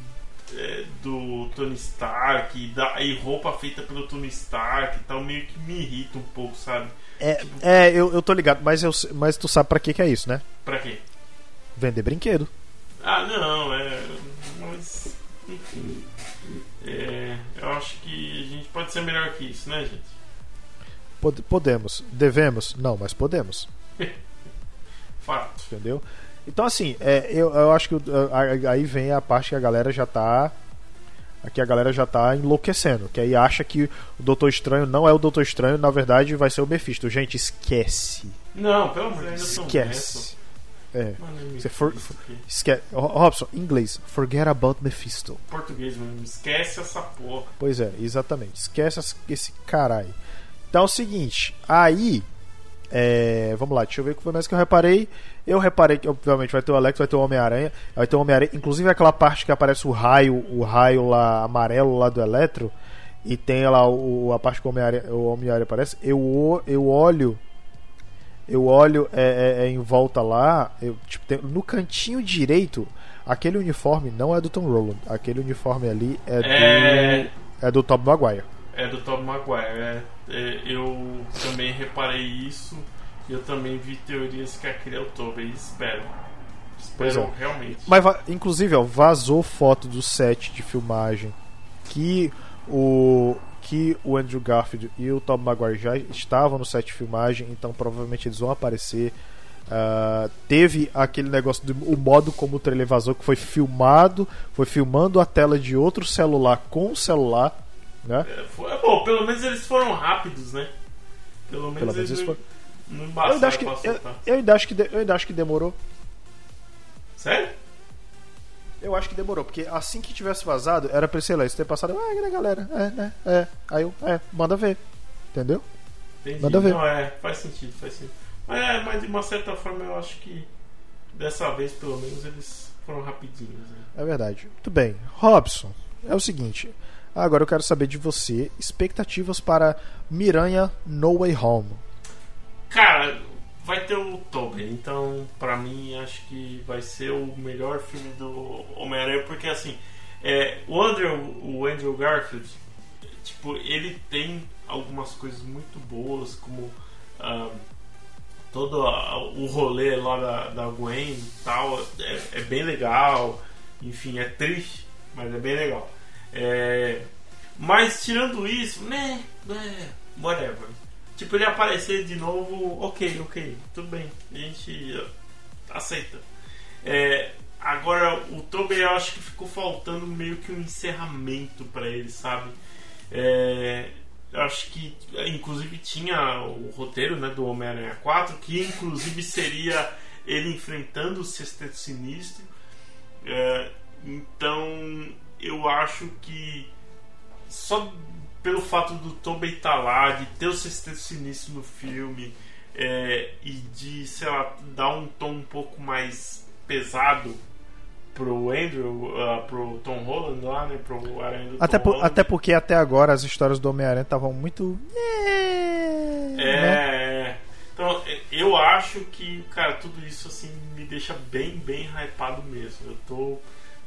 S2: é, do Tony Stark e, da, e roupa feita pelo Tony Stark e tal, meio que me irrita um pouco, sabe?
S3: É, é eu, eu tô ligado, mas, eu, mas tu sabe pra que, que é isso, né?
S2: Pra quê?
S3: Vender brinquedo.
S2: Ah, não, é. Mas. Enfim. É, eu acho que a gente pode ser melhor que isso, né, gente?
S3: Pod- podemos. Devemos? Não, mas podemos.
S2: Fato.
S3: Entendeu? Então, assim, é, eu, eu acho que aí vem a parte que a galera já tá. Aqui a galera já tá enlouquecendo. Que aí acha que o Doutor Estranho não é o Doutor Estranho, na verdade vai ser o Mephisto. Gente, esquece.
S2: Não, pelo amor de Deus,
S3: Esquece. É.
S2: Mano,
S3: Você for-
S2: aqui.
S3: Esquece. Ro- Robson, inglês. Forget about Mephisto.
S2: Português mesmo, esquece essa porra.
S3: Pois é, exatamente. Esquece esse caralho. Então é o seguinte, aí. é, vamos lá, deixa eu ver o que foi mais que eu reparei. Eu reparei que, obviamente, vai ter o Alex, vai ter o Homem-Aranha, vai ter o Homem-Aranha. Inclusive aquela parte que aparece o raio, o raio lá amarelo lá do Eletro. E tem lá o, a parte que o Homem-Aranha aparece. Eu, eu olho. Eu olho é, é, é, em volta lá. Eu, tipo, tem- no cantinho direito, aquele uniforme não é do Tom Roland. Aquele uniforme ali é do.
S2: É.
S3: É do Tom Maguire.
S2: É do Tom Maguire. é. É, eu também reparei isso. Eu também vi teorias que aquele é o Tobey. Espero.
S3: Pois
S2: Espero
S3: é.
S2: realmente.
S3: Mas, inclusive, ó, vazou foto do set de filmagem que o que o Andrew Garfield e o Tom Maguire já estavam no set de filmagem, então provavelmente eles vão aparecer. Ah, teve aquele negócio do o modo como o trailer vazou, que foi filmado, foi filmando a tela de outro celular com o celular, né?
S2: É, foi- é bom, pelo menos eles foram rápidos, né? Pelo menos,
S3: Pelo menos
S2: eles
S3: eles
S2: não, não
S3: Eu ainda,
S2: embaçaram
S3: acho que,
S2: pra
S3: eu, eu ainda acho que de- eu ainda acho que demorou.
S2: Sério?
S3: Eu acho que demorou, porque assim que tivesse vazado, era pra sei lá, isso ter passado, ah, né, galera, é, né, é. Aí eu, é, manda ver. Entendeu?
S2: Entendi.
S3: Manda ver.
S2: Não, é, faz sentido, faz sentido. Mas, é, mas de uma certa forma eu acho que dessa vez pelo menos eles foram rapidinhos. Né?
S3: É verdade. Muito bem. Robson, é o seguinte. Agora eu quero saber de você expectativas para Miranha No Way Home.
S2: Cara, vai ter o Tobey, então pra mim acho que vai ser o melhor filme do Homem-Aranha, porque assim, é, o, Andrew, o Andrew Garfield, tipo, ele tem algumas coisas muito boas, como ah, todo a- o rolê lá da, da Gwen e tal, é, é bem legal, enfim, é triste, mas é bem legal. É, mas tirando isso, né, é, whatever. Tipo, ele aparecer de novo, ok, ok, tudo bem, a gente uh, aceita. É, agora, o Tobey eu acho que ficou faltando meio que um encerramento pra ele, sabe? É, eu acho que, inclusive, tinha o roteiro né, do Homem-Aranha 4, que inclusive seria ele enfrentando o Sexteto Sinistro. É, então, eu acho que só pelo fato do Tobey estar lá, de ter o Sexteto Sinistro no filme é, e de, sei lá, dar um tom um pouco mais pesado pro Andrew, uh, pro Tom Holland lá, né, pro Aranha do
S3: Até,
S2: Tom
S3: por-
S2: Holland.
S3: até porque até agora as histórias do Homem-Aranha estavam muito.
S2: É,
S3: né?
S2: é. Então, é, eu acho que, cara, tudo isso assim me deixa bem, bem hypado mesmo. Eu tô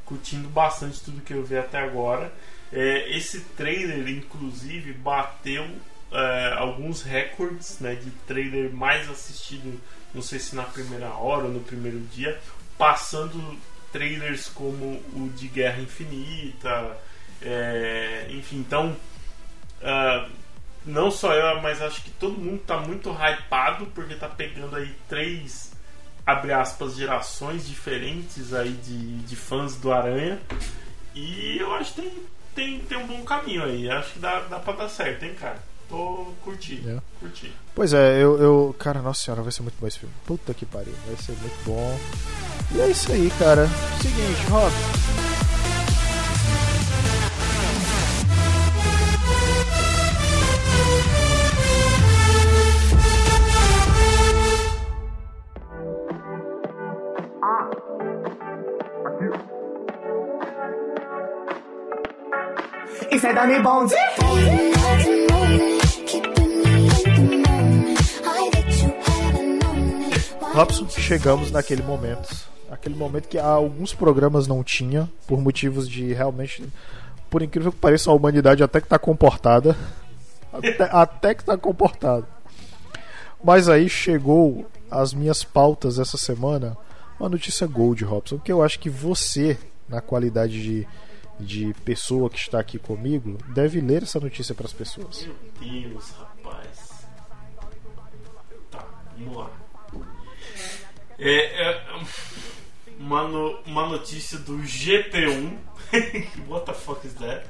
S2: curtindo bastante tudo que eu vi até agora. É, esse trailer, inclusive, bateu é, alguns recordes né, de trailer mais assistido, não sei se na primeira hora ou no primeiro dia, passando trailers como o de Guerra Infinita, é, enfim, então ah, não só eu, mas acho que todo mundo tá muito hypado porque tá pegando aí três abre aspas gerações diferentes aí de, de fãs do Aranha e eu acho que tem, tem, tem um bom caminho aí acho que dá, dá pra dar certo, hein cara tô curtindo,
S3: É.
S2: curti
S3: Pois é, eu, eu. Cara, nossa senhora, vai ser muito bom esse filme. Puta que pariu, vai ser muito bom. E é isso aí, cara. Seguinte, Rob.
S5: Dani Bond.
S3: Robson, chegamos naquele momento. Aquele momento que alguns programas não tinham, por motivos de realmente. Por incrível que pareça, a humanidade até que tá comportada. Até, até que tá comportada. Mas aí chegou as minhas pautas essa semana. Uma notícia gold, Robson. Que eu acho que você, na qualidade de, de pessoa que está aqui comigo, deve ler essa notícia para as pessoas.
S2: Meu Deus, rapaz. Tá, vamos lá. É, é, uma, no- uma notícia do GP1. What the fuck is that?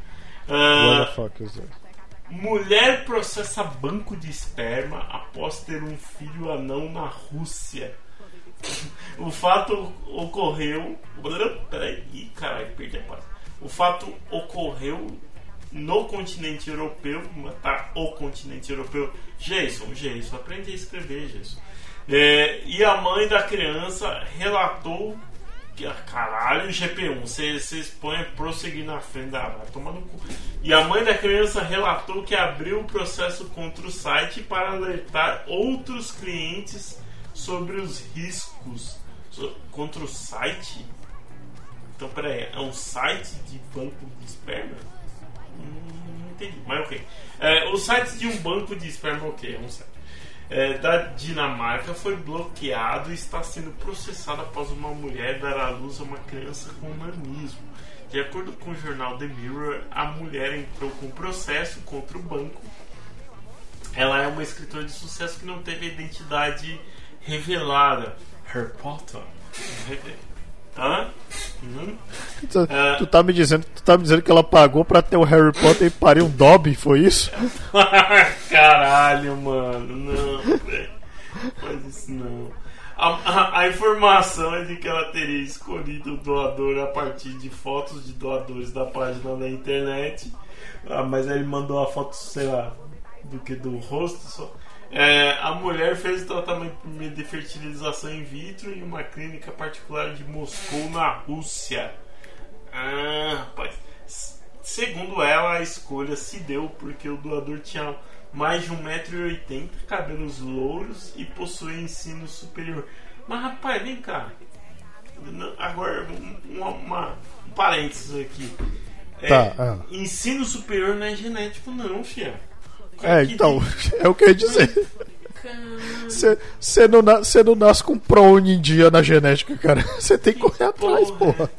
S2: Ah,
S3: What the fuck is that?
S2: mulher processa banco de esperma após ter um filho anão na Rússia. O fato ocorreu. Peraí, caralho, perdi a paz. O fato ocorreu no continente europeu, tá? O continente europeu. Jason, Jason, aprende a escrever, Jason. É, e a mãe da criança relatou que, ah, caralho, GP1, vocês põem prosseguir na frente da. Vai tomar no cu. E a mãe da criança relatou que abriu o processo contra o site para alertar outros clientes sobre os riscos So- contra o site. Então, peraí, é um site de banco de esperma? Hum, Não entendi, mas ok. É, o site de um banco de esperma, ok, é um site. É, da Dinamarca foi bloqueado e está sendo processado após uma mulher dar à luz a uma criança com nanismo. De acordo com o jornal The Mirror, a mulher entrou com processo contra o banco. Ela é uma escritora de sucesso que não teve a identidade revelada. Harry Potter. Hã? Hum?
S3: Tu,
S2: É.
S3: tu tá me dizendo, tu tá me dizendo que ela pagou pra ter o Harry Potter e pariu um Dobby, foi isso?
S2: Caralho, mano, não, velho. Faz isso não. A, a- a informação é de que ela teria escolhido o doador a partir de fotos de doadores da página da internet. Ah, mas aí ele mandou a foto, sei lá, do que do rosto só. É, a mulher fez o tratamento de fertilização in vitro em uma clínica particular de Moscou, na Rússia. Ah, rapaz. Segundo ela, a escolha se deu porque o doador tinha mais de 1,80m, cabelos louros e possui ensino superior. Mas, rapaz, vem cá. Agora, um- uma, uma- um parênteses aqui. É,
S3: Tá, ah.
S2: Ensino superior não é genético, não, fia.
S3: É, então, é o que eu ia dizer. Você não, na- não nasce com prone em dia na genética, cara. Você tem que correr atrás,
S2: porra.
S3: porra.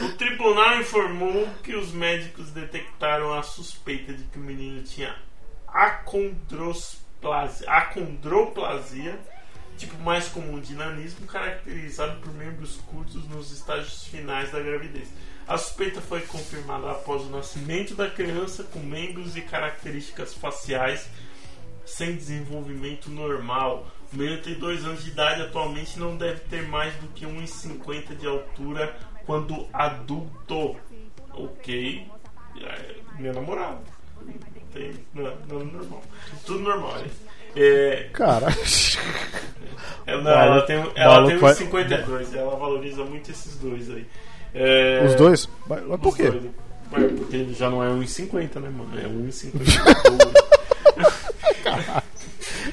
S2: O tribunal informou que os médicos detectaram a suspeita de que o menino tinha acondroplasia, acondroplasia, tipo mais comum de nanismo, caracterizado por membros curtos nos estágios finais da gravidez. A suspeita foi confirmada após o nascimento da criança com membros e características faciais sem desenvolvimento normal. O menino tem 2 anos de idade, atualmente não deve ter mais do que 1,50 de altura quando adulto. Ok. É, Minha namorada. Tem, não, não, normal. Tudo normal. né? É,
S3: Cara.
S2: ela, ela tem, ela tem
S3: maluco vai-
S2: 1,52. Ela valoriza muito esses dois aí. É,
S3: Os dois? Mas, mas por
S2: os
S3: quê?
S2: dois. Mas porque ele já não é 1,50, né, mano? É 1,50.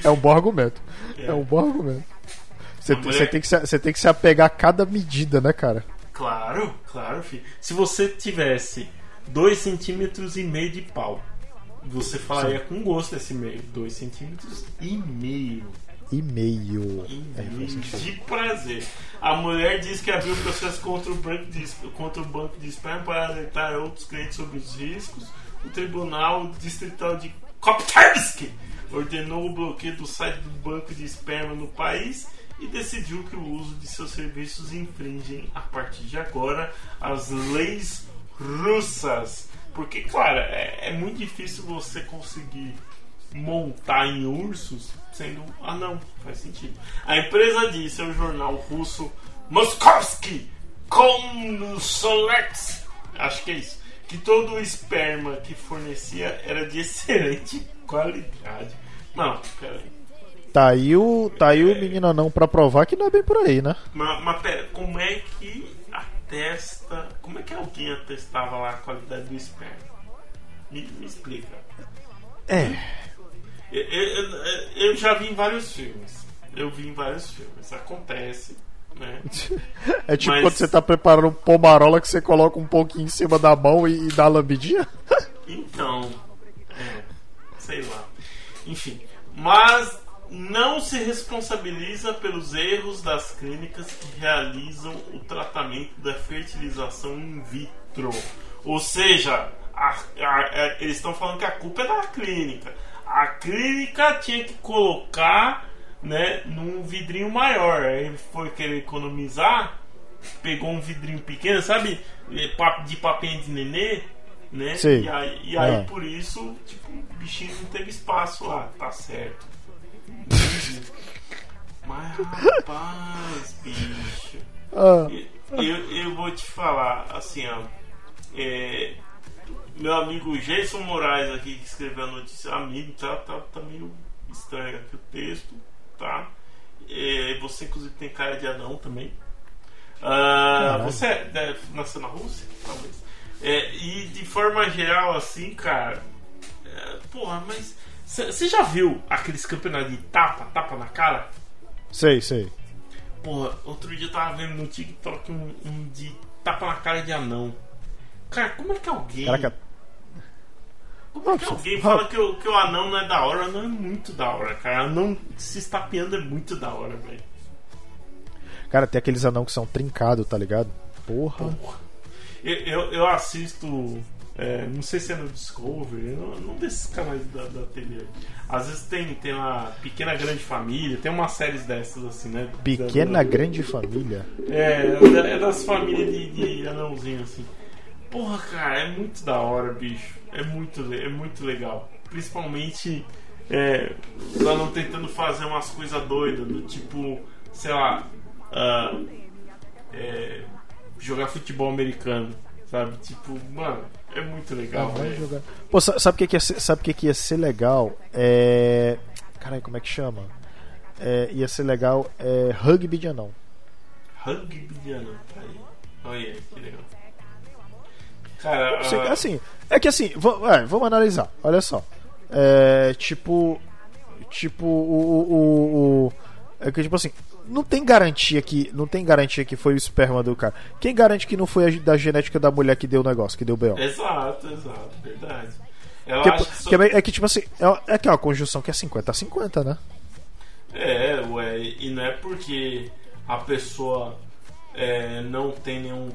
S3: É um bom argumento. É, um bom argumento. Você,
S2: mulher-
S3: você tem que se, você tem que se apegar a cada medida, né, cara?
S2: Claro, claro, filho. Se você tivesse 2 centímetros e meio de pau, você falaria com gosto desse meio. 2 centímetros e meio.
S3: E meio.
S2: E
S3: É,
S2: de prazer. A mulher diz que abriu o processo contra o banco de, contra o banco de esperma para alertar outros clientes sobre os riscos. O Tribunal Distrital de Koptarsk ordenou o bloqueio do site do banco de esperma no país e decidiu que o uso de seus serviços infringem, a partir de agora, as leis russas. Porque, claro, é, é muito difícil você conseguir montar em ursos sendo anão. Faz sentido. A empresa disse ao jornal russo Moskovsky Komsomolets, acho que é isso, que todo o esperma que fornecia era de excelente qualidade. Não, peraí.
S3: Tá aí o, tá aí o menino não pra provar que não é bem por aí, né?
S2: Mas, mas pera, como é que atesta. Como é que alguém atestava lá a qualidade do esperma? Me, me explica.
S3: É.
S2: Eu, eu- eu- eu já vi em vários filmes. Eu vi em vários filmes. Acontece, né?
S3: É tipo
S2: Mas-
S3: quando você tá preparando um pomarola que você coloca um pouquinho em cima da mão e, e dá lambidinha?
S2: Então, é, sei lá. Enfim, mas não se responsabiliza pelos erros das clínicas que realizam o tratamento da fertilização in vitro. Ou seja, a- a- a- eles estão falando que a culpa é da clínica. A clínica tinha que colocar né, num vidrinho maior. Aí ele foi querer economizar, pegou um vidrinho pequeno, sabe? De papinho de nenê, né?
S3: Sim.
S2: E aí, e aí
S3: Ah.
S2: por isso, tipo, o bichinho não teve espaço lá, tá certo. Mas rapaz, bicho.
S3: Ah,
S2: Eu, eu vou te falar, assim, ó. é, meu amigo Jason Moraes aqui que escreveu a notícia, amigo, tá, tá, tá meio estranho aqui o texto, tá? É, você inclusive tem cara de anão também. Ah, você é- deve- nasceu na Rússia? Talvez. É, e de forma geral, assim, cara. é, porra, mas. Você já viu aqueles campeonatos de tapa, tapa na cara?
S3: sei, sei.
S2: Porra, outro dia eu tava vendo no TikTok um, um de tapa na cara de anão. Cara, como é que alguém.
S3: Caraca,
S2: como é que alguém fala que o, que o anão não é da hora? O anão é muito da hora, cara. Anão se estapeando é muito da hora, velho.
S3: cara, tem aqueles anão que são trincados, tá ligado? Porra.
S2: Eu, eu, eu assisto. é, não sei se é no Discovery, num num desses canais da, da TV. Às vezes tem, tem uma Pequena Grande Família, tem umas séries dessas assim, né?
S3: Pequena
S2: Da- da-
S3: grande família.
S2: É, é é das famílias de, de anãozinho assim. Porra, cara, é muito da hora, bicho. É muito, é muito legal. Principalmente é, os anãos tentando fazer umas coisas doidas, do tipo, sei lá, ah, é, jogar futebol americano, sabe? Tipo, mano, é muito legal,
S3: jogar. Pô, sa- sabe o que, que, ia ser- sabe o que, que ia ser legal? É. Caralho, como é que chama? É, ia ser legal é rugby de anão.
S2: Rugby de anão, tá aí. Olha que legal. Cara,
S3: Você-
S2: ah,
S3: assim, é que assim, va- é, vamos analisar. Olha só. É, tipo. Tipo, o, o, o- É que, tipo assim, não tem garantia que. Não tem garantia que foi o esperma do cara. Quem garante que não foi a, da genética da mulher que deu o negócio, que deu o B.O.?
S2: Exato, exato, verdade. Ela
S3: Que-
S2: que
S3: é, é que, tipo assim, é, é que é uma conjunção que é 50 a 50, né?
S2: É, ué, e não é porque a pessoa é, não tem nenhum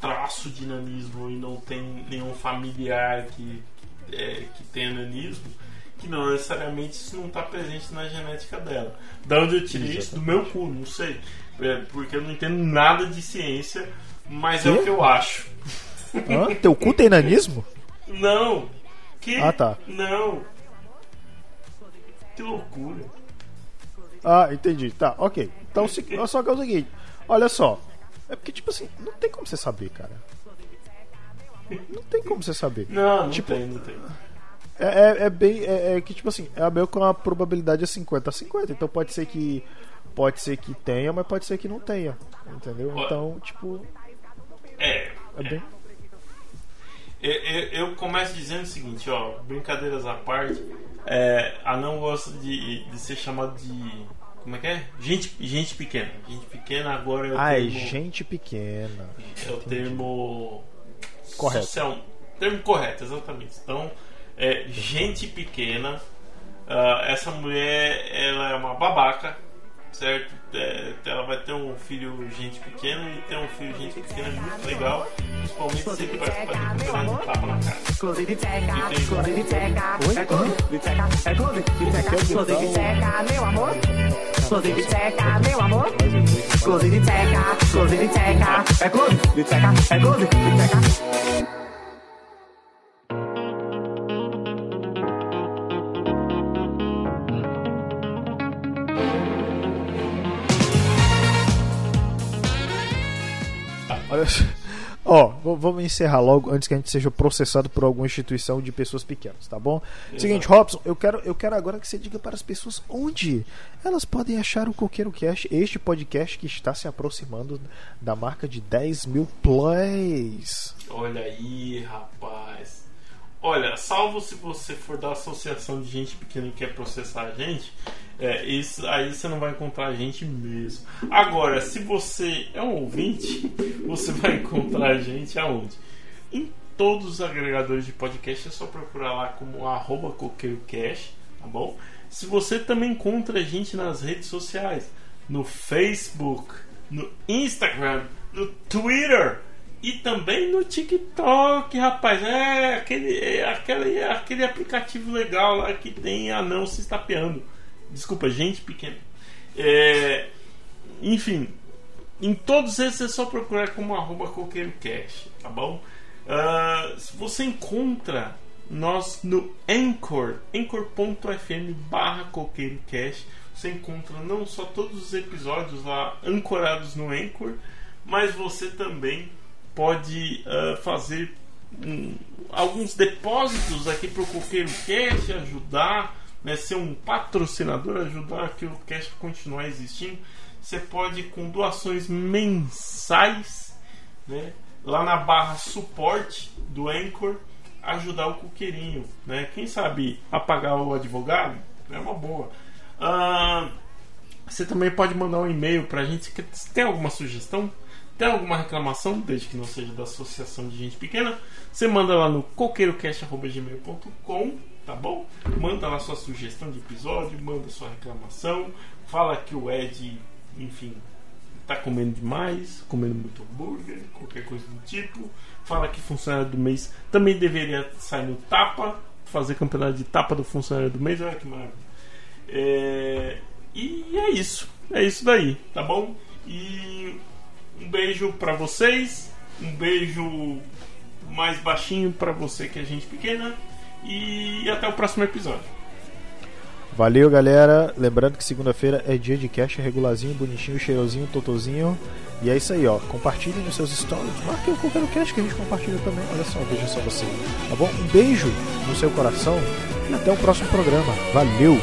S2: traço de nanismo e não tem nenhum familiar que, é, que tem nanismo, que não necessariamente isso não está presente na genética dela. Da onde eu tirei isso? Do meu cu, não sei. É, porque eu não entendo nada de ciência, mas é o que eu acho.
S3: Teu cu tem nanismo?
S2: Não! Que?
S3: Ah, tá.
S2: Não! Que loucura.
S3: Ah, entendi. Tá, ok. Então, se- só que é o seguinte: olha só. É porque, tipo assim, não tem como você saber, cara. Não tem como você saber.
S2: Não, não
S3: Tipo,
S2: tem, não tem.
S3: É, é, é bem. É, é que, tipo assim, é meio com a probabilidade é 50 a 50. Então pode ser que. Pode ser que tenha, mas pode ser que não tenha. Entendeu? Então, tipo,
S2: É.
S3: é bem.
S2: Eu, eu, eu começo dizendo o seguinte, ó, brincadeiras à parte, é, a não gosta de, de ser chamado de. Como é que é? Gente, gente pequena. Gente pequena agora é o
S3: Ah, é
S2: termo.
S3: gente pequena.
S2: É o termo.
S3: Correto.
S2: social- termo correto, exatamente. Então, é, gente pequena. ah, essa mulher, ela é uma babaca, certo? É, ela vai ter um filho gente pequena e ter um filho gente pequena é muito legal. Principalmente se ele participar de campeonato de tapa na cara.
S5: Inclusive teca,
S2: Entendi.
S5: inclusive teca, é teca, é teca, teca, meu amor. Inclusive teca, meu amor. Inclusive teca, teca, é clube, teca, é clube, teca.
S3: Ó, v- vamos encerrar logo antes que a gente seja processado por alguma instituição de pessoas pequenas, tá bom? Seguinte, Robson, eu quero, eu quero agora que você diga para as pessoas onde elas podem achar o Coqueiro Cast, este podcast que está se aproximando da marca de 10 mil plays.
S2: Olha aí, rapaz. Olha, salvo se você for da associação de gente pequena e quer processar a gente, é, isso, aí você não vai encontrar a gente mesmo. Agora, se você é um ouvinte, você vai encontrar a gente aonde? Em todos os agregadores de podcast, é só procurar lá como arroba coqueirocast, tá bom? Se você também encontra a gente nas redes sociais, no Facebook, no Instagram, no Twitter e também no TikTok, rapaz. É aquele, é aquele, é aquele aplicativo legal lá que tem anão se estapeando. Desculpa, gente pequena. É, enfim, em todos esses é só procurar como arroba coqueirocast, tá bom? Se você encontra nós no Anchor, anchor.fm barra coqueirocast, você encontra não só todos os episódios lá ancorados no Anchor, mas você também pode ah, fazer um, alguns depósitos aqui para o Coqueiro Cast, ajudar, né, ser um patrocinador, ajudar que o Cast continuar existindo. Você pode com doações mensais, né, lá na barra suporte do Anchor, ajudar o coqueirinho, né? Quem sabe apagar o advogado é uma boa. Ah, você também pode mandar um e-mail pra gente. Se tem alguma sugestão, tem alguma reclamação, desde que não seja da Associação de Gente Pequena, você manda lá no coqueirocast.gmail.com, tá bom? Manda lá sua sugestão de episódio, manda sua reclamação, fala que o Ed, enfim, tá comendo demais, comendo muito hambúrguer, qualquer coisa do tipo. Fala que funcionário do mês também deveria sair no tapa, fazer campeonato de tapa do funcionário do mês, olha que maravilha. É, e é isso. É isso daí, tá bom? E um beijo pra vocês. Um beijo mais baixinho pra você que é gente pequena. E até o próximo episódio.
S3: Valeu, galera. Lembrando que segunda-feira é dia de cast regularzinho, bonitinho, cheirosinho, totozinho. E é isso aí, ó. Compartilhem nos seus stories. Marque o Coqueiro Cast que a gente compartilha também. Olha só, veja só você. Tá bom? Um beijo no seu coração e até o próximo programa. Valeu!